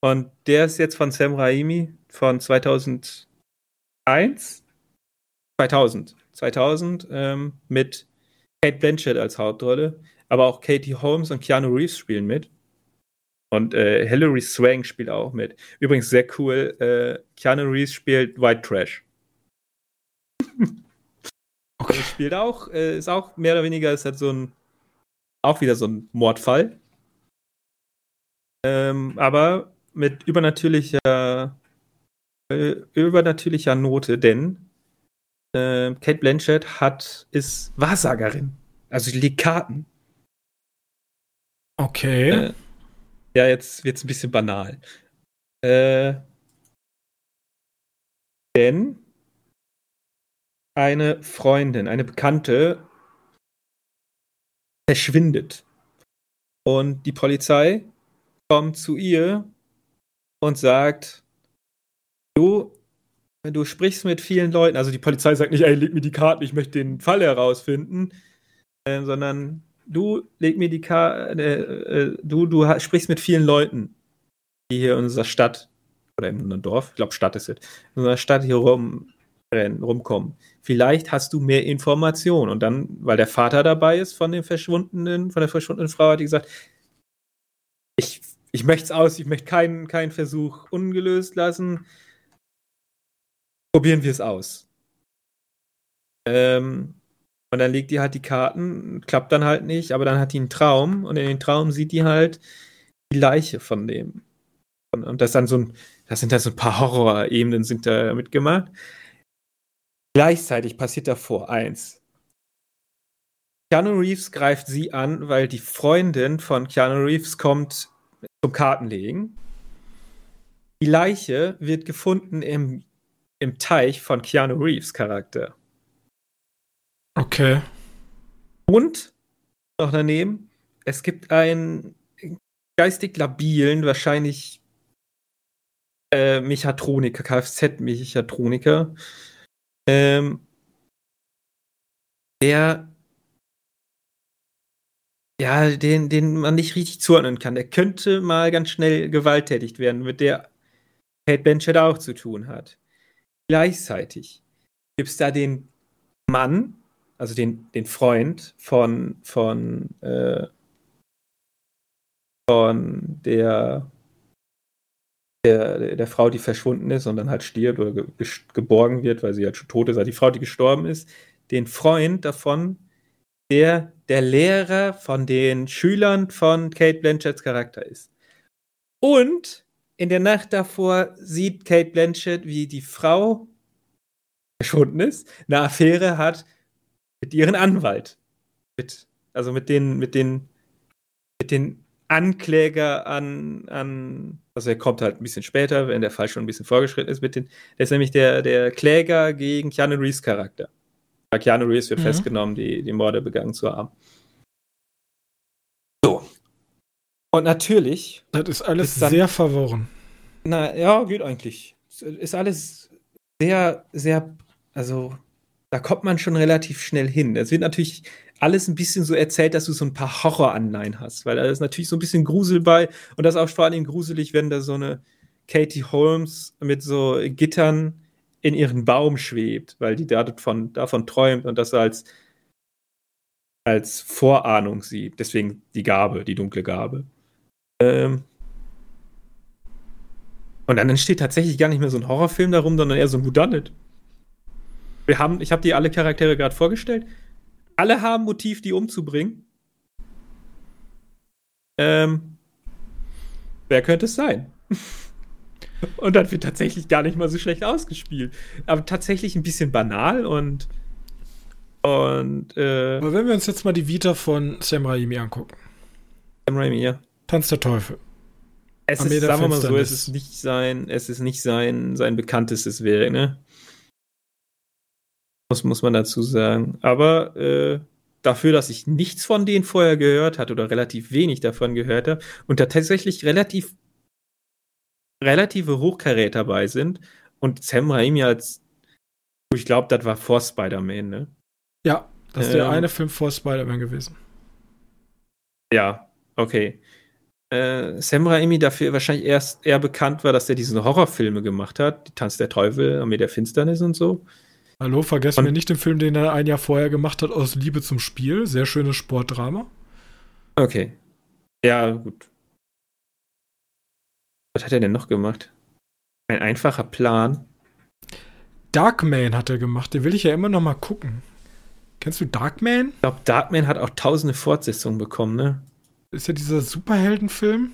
S2: Und der ist jetzt von Sam Raimi von 2001. 2000. 2000 ähm, mit Kate Blanchett als Hauptrolle. Aber auch Katie Holmes und Keanu Reeves spielen mit. Und äh, Hilary Swank spielt auch mit. Übrigens sehr cool. Äh, Keanu Reeves spielt White Trash. okay. Spielt auch, äh, ist auch mehr oder weniger ist halt so ein, auch wieder so ein Mordfall. Ähm, aber mit übernatürlicher, äh, übernatürlicher Note, denn äh, Kate Blanchett hat, ist Wahrsagerin. Also die legt Karten.
S1: Okay.
S2: Äh, ja, jetzt wird es ein bisschen banal. Äh, denn eine Freundin, eine Bekannte verschwindet. Und die Polizei kommt zu ihr und sagt, du, du sprichst mit vielen Leuten, also die Polizei sagt nicht, ey, leg mir die Karten, ich möchte den Fall herausfinden, äh, sondern du leg mir die Karten, äh, äh, du, du sprichst mit vielen Leuten, die hier in unserer Stadt oder in unserem Dorf, ich glaube Stadt ist es, in unserer Stadt hier rum, rumkommen. Vielleicht hast du mehr Informationen. Und dann, weil der Vater dabei ist von dem verschwundenen, von der verschwundenen Frau, hat die gesagt, ich, ich möchte es aus, ich möchte keinen, keinen Versuch ungelöst lassen. Probieren wir es aus. Ähm, und dann legt die halt die Karten, klappt dann halt nicht, aber dann hat die einen Traum und in den Traum sieht die halt die Leiche von dem. Und, und das dann so ein, das sind dann so ein paar Horrorebenen sind da mitgemacht. Gleichzeitig passiert davor eins. Keanu Reeves greift sie an, weil die Freundin von Keanu Reeves kommt zum Kartenlegen. Die Leiche wird gefunden im, im Teich von Keanu Reeves Charakter.
S1: Okay.
S2: Und noch daneben, es gibt einen geistig labilen, wahrscheinlich äh, Mechatroniker, Kfz-Mechatroniker, ähm, der ja, den, den man nicht richtig zuordnen kann. Der könnte mal ganz schnell gewalttätig werden, mit der Kate Blanchett auch zu tun hat. Gleichzeitig gibt es da den Mann, also den, den Freund von, von, äh, von der, der, der Frau, die verschwunden ist und dann halt stirbt oder ge geborgen wird, weil sie halt schon tot ist, also die Frau, die gestorben ist, den Freund davon, der der Lehrer von den Schülern von Kate Blanchetts Charakter ist. Und in der Nacht davor sieht Kate Blanchett, wie die Frau verschwunden ist, eine Affäre hat mit ihrem Anwalt. Mit, also mit den, mit den, mit den Ankläger an, an, also er kommt halt ein bisschen später, wenn der Fall schon ein bisschen vorgeschritten ist, mit den, der ist nämlich der, der Kläger gegen Keanu Reeves Charakter. Bei Keanu Reeves wird mhm. festgenommen, die, die Morde begangen zu haben. So. Und natürlich.
S1: Das ist alles ist dann, sehr verworren.
S2: Na, ja, geht eigentlich. Ist alles sehr, sehr, also da kommt man schon relativ schnell hin. Es wird natürlich alles ein bisschen so erzählt, dass du so ein paar Horroranleihen hast, weil da ist natürlich so ein bisschen Grusel bei und das ist auch vor allem gruselig, wenn da so eine Katie Holmes mit so Gittern in ihren Baum schwebt, weil die davon, davon träumt und das als, als Vorahnung sieht. Deswegen die Gabe, die dunkle Gabe. Ähm und dann entsteht tatsächlich gar nicht mehr so ein Horrorfilm darum, sondern eher so ein Whodunit. Wir haben, ich habe dir alle Charaktere gerade vorgestellt. Alle haben Motiv, die umzubringen. Ähm, wer könnte es sein? und dann wird tatsächlich gar nicht mal so schlecht ausgespielt. Aber tatsächlich ein bisschen banal und. Und. Äh,
S1: Aber wenn wir uns jetzt mal die Vita von Sam Raimi angucken.
S2: Sam Raimi, ja.
S1: Tanz der Teufel.
S2: Es ist, sagen wir mal so, es ist nicht sein, es ist nicht sein, sein bekanntestes Werk, ne? Muss, muss man dazu sagen. Aber äh, dafür, dass ich nichts von denen vorher gehört hatte oder relativ wenig davon gehört habe und da tatsächlich relativ relative Hochkaräter dabei sind und Sam Raimi als ich glaube, das war vor Spider-Man, ne?
S1: Ja, das ist ähm, der eine Film vor Spider-Man gewesen.
S2: Ja, okay. äh, Sam Raimi dafür wahrscheinlich erst eher bekannt war, dass er diese Horrorfilme gemacht hat, die Tanz der Teufel, Armee der Finsternis und so.
S1: Hallo, vergessen wir nicht den Film, den er ein Jahr vorher gemacht hat, aus Liebe zum Spiel. Sehr schönes Sportdrama.
S2: Okay. Ja, gut. Was hat er denn noch gemacht? Ein einfacher Plan.
S1: Darkman hat er gemacht. Den will ich ja immer noch mal gucken. Kennst du Darkman?
S2: Ich glaube, Darkman hat auch tausende Fortsetzungen bekommen, ne?
S1: Ist ja dieser Superheldenfilm.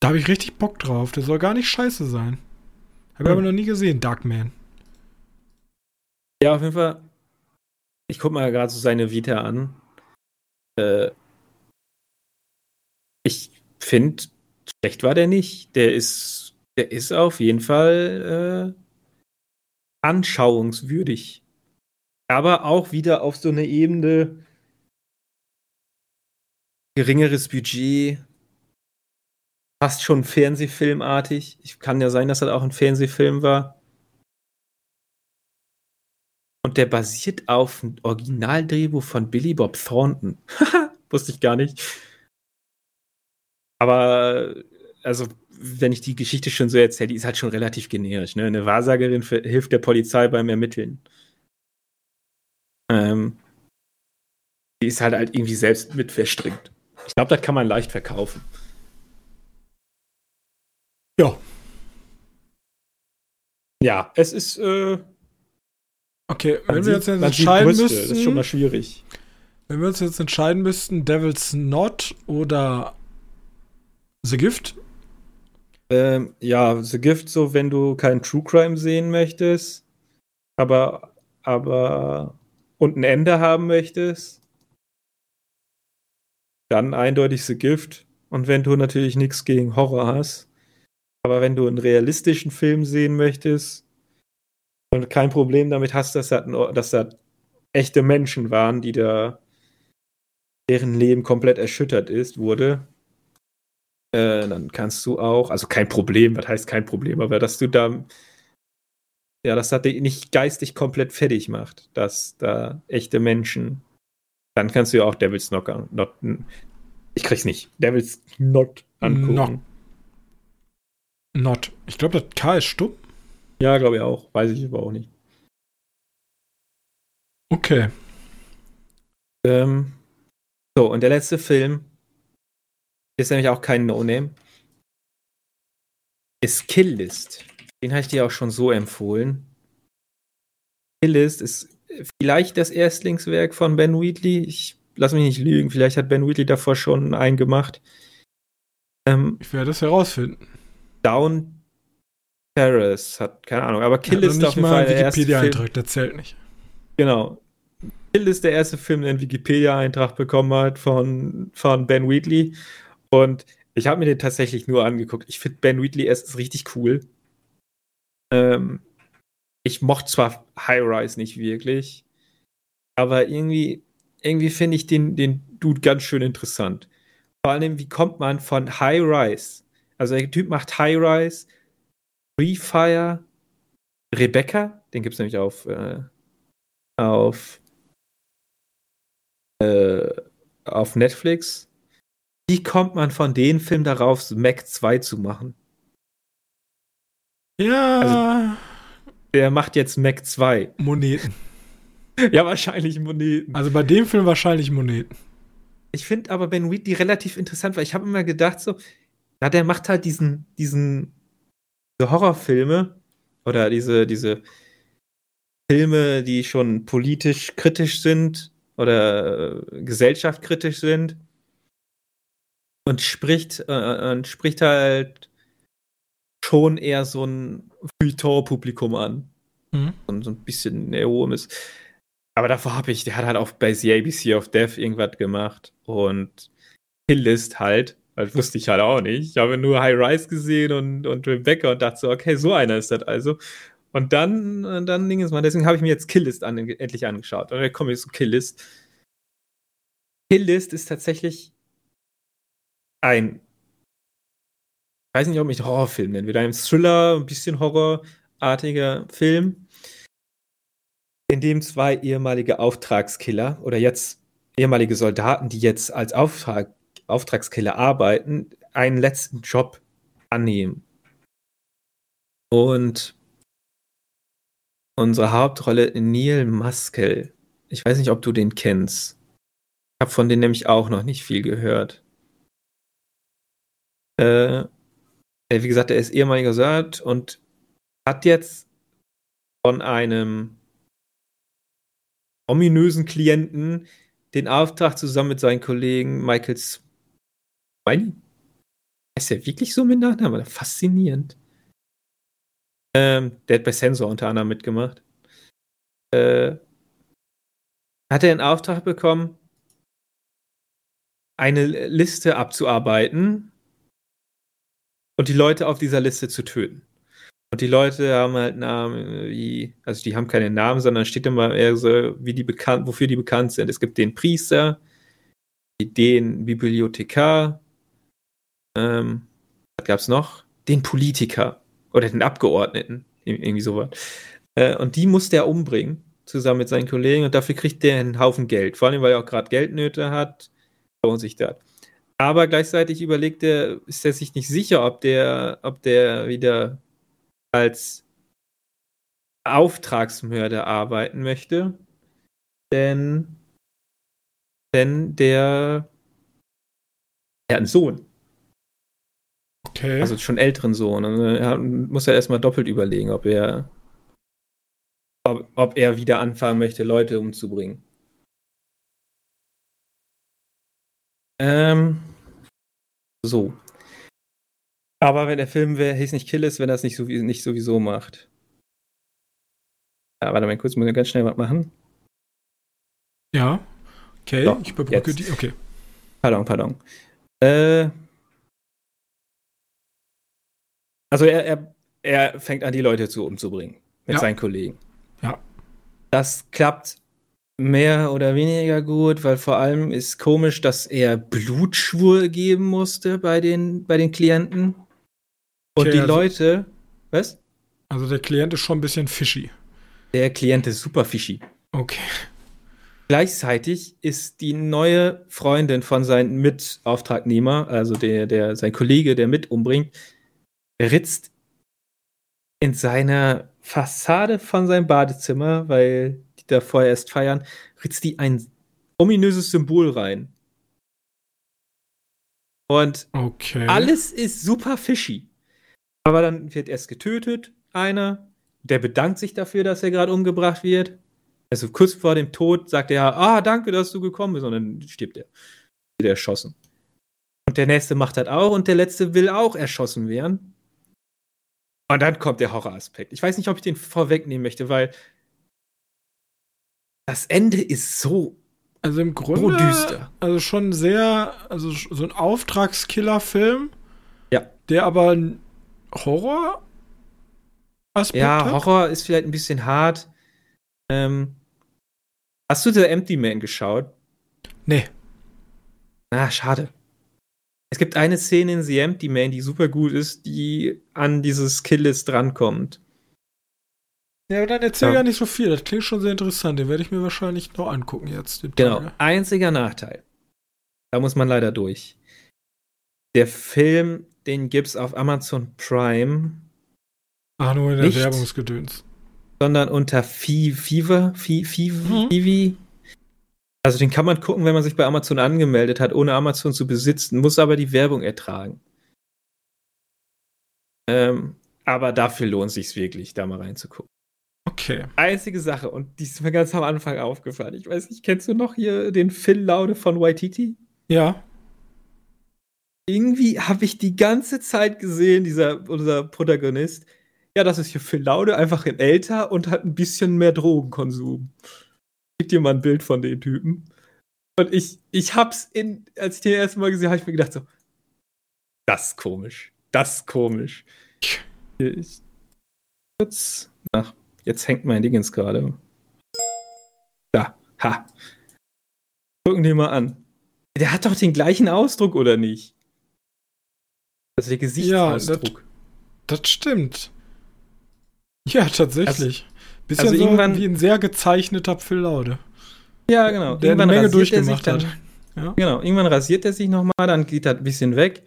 S1: Da habe ich richtig Bock drauf. Der soll gar nicht scheiße sein. Habe ich aber noch nie gesehen, Darkman.
S2: Ja, auf jeden Fall. Ich gucke mal gerade so seine Vita an. Äh, ich finde, schlecht war der nicht. Der ist, der ist auf jeden Fall äh, anschauungswürdig. Aber auch wieder auf so eine Ebene geringeres Budget, fast schon Fernsehfilmartig. Ich kann ja sein, dass das auch ein Fernsehfilm war. Und der basiert auf einem Originaldrehbuch von Billy Bob Thornton. Wusste ich gar nicht. Aber, also, wenn ich die Geschichte schon so erzähle, die ist halt schon relativ generisch. Ne? Eine Wahrsagerin hilft der Polizei beim Ermitteln. Ähm, die ist halt, halt irgendwie selbst mit verstrickt. Ich glaube, das kann man leicht verkaufen.
S1: Ja.
S2: Ja, es ist. Äh,
S1: okay, wenn wir uns jetzt entscheiden Brüste, müssten.
S2: Das ist schon mal schwierig.
S1: Wenn wir uns jetzt entscheiden müssten, Devil's Not oder The Gift?
S2: Ähm, ja, The Gift, so wenn du keinen True Crime sehen möchtest, aber, aber und ein Ende haben möchtest, dann eindeutig The Gift. Und wenn du natürlich nichts gegen Horror hast, aber wenn du einen realistischen Film sehen möchtest und kein Problem damit hast, dass das, dass das echte Menschen waren, die da deren Leben komplett erschüttert ist, wurde, äh, dann kannst du auch, also kein Problem, was heißt kein Problem, aber dass du da, ja, dass das nicht geistig komplett fertig macht, dass da echte Menschen, dann kannst du ja auch Devil's Knocker, not, ich krieg's nicht, Devil's Not angucken. Not.
S1: Not. Ich glaube, das K ist stumm.
S2: Ja, glaube ich auch, weiß ich aber auch nicht.
S1: Okay.
S2: Ähm, so, und der letzte Film, ist nämlich auch kein No-Name. Ist Kill List. Den habe ich dir auch schon so empfohlen. Kill List ist vielleicht das Erstlingswerk von Ben Wheatley. Ich lass mich nicht lügen, vielleicht hat Ben Wheatley davor schon einen gemacht.
S1: Ähm, ich werde es herausfinden.
S2: Down Terrace hat, keine Ahnung, aber Kill
S1: ja, ist auf jeden Fall der erste Film. der zählt nicht.
S2: Genau. Kill ist der erste Film, der einen Wikipedia-Eintrag bekommen hat von, von Ben Wheatley. Und ich habe mir den tatsächlich nur angeguckt. Ich finde Ben Wheatley erst richtig cool. Ähm, ich mochte zwar High Rise nicht wirklich, aber irgendwie, irgendwie finde ich den, den Dude ganz schön interessant. Vor allem, wie kommt man von High Rise? Also der Typ macht High Rise, Free Fire, Rebecca, den gibt es nämlich auf, äh, auf, äh, auf Netflix. Wie kommt man von den Film darauf, Mac 2 zu machen?
S1: Ja. Also,
S2: der macht jetzt Mac 2.
S1: Moneten.
S2: ja, wahrscheinlich Moneten.
S1: Also bei dem Film wahrscheinlich Moneten.
S2: Ich finde aber Ben Wheatley relativ interessant, weil ich habe immer gedacht, so, ja, der macht halt diesen, diesen diese Horrorfilme oder diese, diese Filme, die schon politisch kritisch sind oder äh, gesellschaftskritisch sind und spricht äh, und spricht halt schon eher so ein Feuilleton-Publikum an. Mhm. Und so ein bisschen neomes. Aber davor habe ich, der hat halt auch bei The ABC of Death irgendwas gemacht und Hillist halt, weil wusste ich halt auch nicht. Ich habe nur High Rise gesehen und, und Rebecca und dachte so, okay, so einer ist das also. Und dann, und dann Ding ist mal, deswegen habe ich mir jetzt Killlist an, endlich angeschaut. Und dann komme ich zu Killlist. Killlist ist tatsächlich ein, ich weiß nicht, ob ich Horrorfilm nennen würde, ein Thriller, ein bisschen horrorartiger Film, in dem zwei ehemalige Auftragskiller oder jetzt ehemalige Soldaten, die jetzt als Auftrag, Auftragskiller arbeiten, einen letzten Job annehmen. Und unsere Hauptrolle Neil Muskel. Ich weiß nicht, ob du den kennst. Ich habe von denen nämlich auch noch nicht viel gehört. Äh, wie gesagt, er ist ehemaliger Soldat und hat jetzt von einem ominösen Klienten den Auftrag zusammen mit seinen Kollegen Michael Spiney. Ist der wirklich so mit Nachnamen? Faszinierend. Ähm, der hat bei Sensor unter anderem mitgemacht. Äh, hat er einen Auftrag bekommen, eine Liste abzuarbeiten und die Leute auf dieser Liste zu töten. Und die Leute haben halt Namen wie, also die haben keine Namen, sondern steht immer eher so, wie die bekannt, wofür die bekannt sind. Es gibt den Priester, den Bibliothekar, ähm, was gab's noch? Den Politiker oder den Abgeordneten, irgendwie sowas. Äh, und die musste er umbringen, zusammen mit seinen Kollegen, und dafür kriegt der einen Haufen Geld. Vor allem, weil er auch gerade Geldnöte hat, lohnt sich das. Aber gleichzeitig überlegt er, ist er sich nicht sicher, ob der, ob der wieder als Auftragsmörder arbeiten möchte. Denn, denn der, er hat einen Sohn. Okay. Also schon älteren Sohn. Und er muss ja erstmal doppelt überlegen, ob er, ob, ob er wieder anfangen möchte, Leute umzubringen. Ähm, so. Aber wenn der Film wäre, hieß nicht Kill ist, wenn er es nicht, so, nicht sowieso macht. Ja, warte mal kurz, muss ich ganz schnell was machen.
S1: Ja. Okay, so, ich überbrücke jetzt. die. Okay.
S2: Pardon, pardon. Äh, also er, er, er fängt an, die Leute zu umzubringen mit ja. seinen Kollegen.
S1: Ja.
S2: Das klappt mehr oder weniger gut, weil vor allem ist komisch, dass er Blutschwur geben musste bei den, bei den Klienten. Und okay, die also, Leute. Was?
S1: Also der Klient ist schon ein bisschen fishy.
S2: Der Klient ist super fishy.
S1: Okay.
S2: Gleichzeitig ist die neue Freundin von seinem Mitauftragnehmer, also der, der, sein Kollege, der mit umbringt, ritzt in seiner Fassade von seinem Badezimmer, weil die da vorher erst feiern, ritzt die ein ominöses Symbol rein. Und
S1: okay.
S2: alles ist super fishy. Aber dann wird erst getötet, einer. Der bedankt sich dafür, dass er gerade umgebracht wird. Also kurz vor dem Tod sagt er, ah, danke, dass du gekommen bist. Und dann stirbt er. Wird erschossen. Und der nächste macht das auch und der letzte will auch erschossen werden. Und dann kommt der Horroraspekt. Ich weiß nicht, ob ich den vorwegnehmen möchte, weil das Ende ist so
S1: also im Grunde so düster. Also schon sehr, also so ein Auftragskiller-Film.
S2: Ja.
S1: Der aber ein Horror
S2: Aspekt Ja, Horror ist vielleicht ein bisschen hart. Ähm, hast du The Empty Man geschaut?
S1: Nee.
S2: Ah, schade. Es gibt eine Szene in The Empty Man, die super gut ist, die an dieses Killlist drankommt.
S1: Ja, dann erzähl ja. gar nicht so viel. Das klingt schon sehr interessant. Den werde ich mir wahrscheinlich noch angucken jetzt.
S2: Genau. Einziger Nachteil. Da muss man leider durch. Der Film den gibt's auf Amazon Prime.
S1: Ach, nur in der nicht, Werbungsgedöns.
S2: Sondern unter Fever, Fever, mhm. Also den kann man gucken, wenn man sich bei Amazon angemeldet hat, ohne Amazon zu besitzen, muss aber die Werbung ertragen. Ähm, aber dafür lohnt es sich wirklich, da mal reinzugucken.
S1: Okay.
S2: Einzige Sache, und die ist mir ganz am Anfang aufgefallen. Ich weiß nicht, kennst du noch hier den Phil Laude von Waititi?
S1: Ja
S2: irgendwie habe ich die ganze Zeit gesehen, dieser unser Protagonist, ja, das ist hier Phil Laude, einfach in älter und hat ein bisschen mehr Drogenkonsum. Gib dir mal ein Bild von den Typen. Und ich, ich hab's in, als ich den ersten Mal gesehen habe, ich mir gedacht so, das ist komisch. Das ist komisch. Ich, jetzt, ach, jetzt hängt mein Dingens gerade. Da, ha. Gucken wir mal an. Der hat doch den gleichen Ausdruck, oder nicht? Also der Gesichtsausdruck. Ja,
S1: das, das stimmt. Ja, tatsächlich. Also, Bisschen also so irgendwann, wie ein sehr gezeichneter Phil Laude.
S2: Ja, genau.
S1: Der irgendwann eine Menge durchgemacht hat.
S2: Ja. Genau, irgendwann rasiert er sich nochmal, dann geht er ein bisschen weg.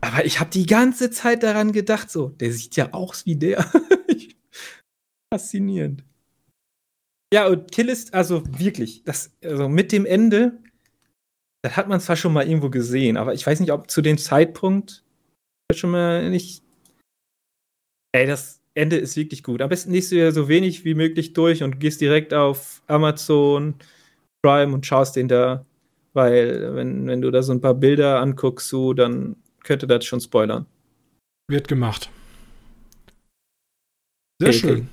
S2: Aber ich habe die ganze Zeit daran gedacht, so, der sieht ja aus wie der. Faszinierend. Ja, und Kill ist, also wirklich, das, also mit dem Ende, das hat man zwar schon mal irgendwo gesehen, aber ich weiß nicht, ob zu dem Zeitpunkt schon mal nicht. Ey, das Ende ist wirklich gut. Am besten liest du ja so wenig wie möglich durch und gehst direkt auf Amazon Prime und schaust den da, weil wenn, wenn du da so ein paar Bilder anguckst, so, dann könnte das schon spoilern.
S1: Wird gemacht. Sehr okay, schön. Okay.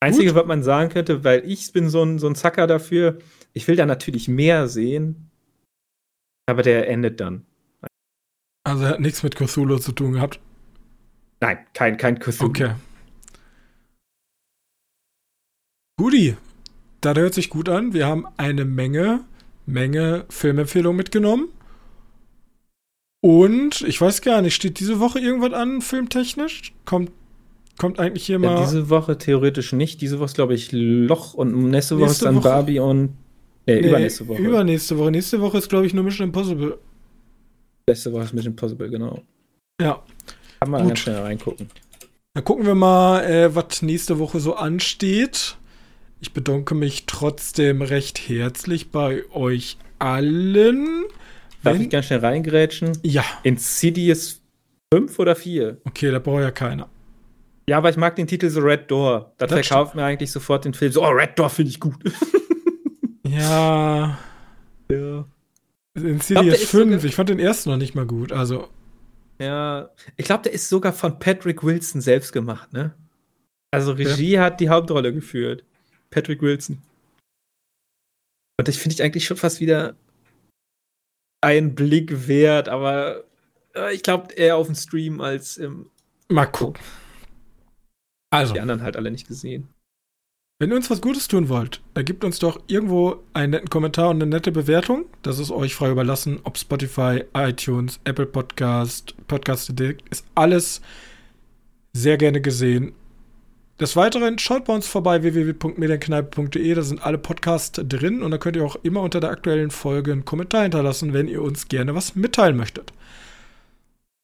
S2: Einzige, Gut. was man sagen könnte, weil ich bin so ein, so ein Zacker dafür, ich will da natürlich mehr sehen, aber der endet dann.
S1: Also er hat nichts mit Cthulhu zu tun gehabt?
S2: Nein, kein, kein Cthulhu.
S1: Okay. Guti, das hört sich gut an. Wir haben eine Menge, Menge Filmempfehlungen mitgenommen. Und ich weiß gar nicht, steht diese Woche irgendwas an, filmtechnisch? Kommt kommt eigentlich hier mal.
S2: Ja, diese Woche theoretisch nicht. Diese Woche ist, glaube ich, Loch und nächste Woche nächste ist dann Woche? Barbie und.
S1: Nee, nee, übernächste Woche. Übernächste Woche. Nächste Woche ist, glaube ich, nur Mission Impossible.
S2: Nächste Woche ist Mission Impossible, genau.
S1: Ja.
S2: Kann man ganz schnell reingucken.
S1: Dann gucken wir mal, äh, was nächste Woche so ansteht. Ich bedanke mich trotzdem recht herzlich bei euch allen.
S2: Darf Wenn... ich ganz schnell reingrätschen?
S1: Ja.
S2: Insidious 5 oder 4?
S1: Okay, da braucht ja keiner.
S2: Ja, aber ich mag den Titel so Red Door. Das, das verkauft mir eigentlich sofort den Film. So, oh, Red Door finde ich gut.
S1: ja. Ja. Insidious 5, ich fand den ersten noch nicht mal gut, also.
S2: Ja, ich glaube, der ist sogar von Patrick Wilson selbst gemacht, ne? Also Regie ja. hat die Hauptrolle geführt. Patrick Wilson. Und das finde ich eigentlich schon fast wieder ein Blick wert, aber äh, ich glaube eher auf dem Stream als im.
S1: Mal gucken.
S2: Also. Die anderen halt alle nicht gesehen.
S1: Wenn ihr uns was Gutes tun wollt, gebt uns doch irgendwo einen netten Kommentar und eine nette Bewertung. Das ist euch frei überlassen, ob Spotify, iTunes, Apple Podcast, Podcast Addict, ist alles sehr gerne gesehen. Des Weiteren schaut bei uns vorbei www.medienkneipe.de, da sind alle Podcasts drin und da könnt ihr auch immer unter der aktuellen Folge einen Kommentar hinterlassen, wenn ihr uns gerne was mitteilen möchtet.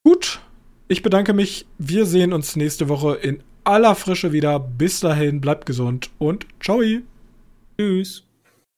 S1: Gut, ich bedanke mich. Wir sehen uns nächste Woche in aller Frische wieder. Bis dahin, bleibt gesund und ciao.
S2: Tschüss.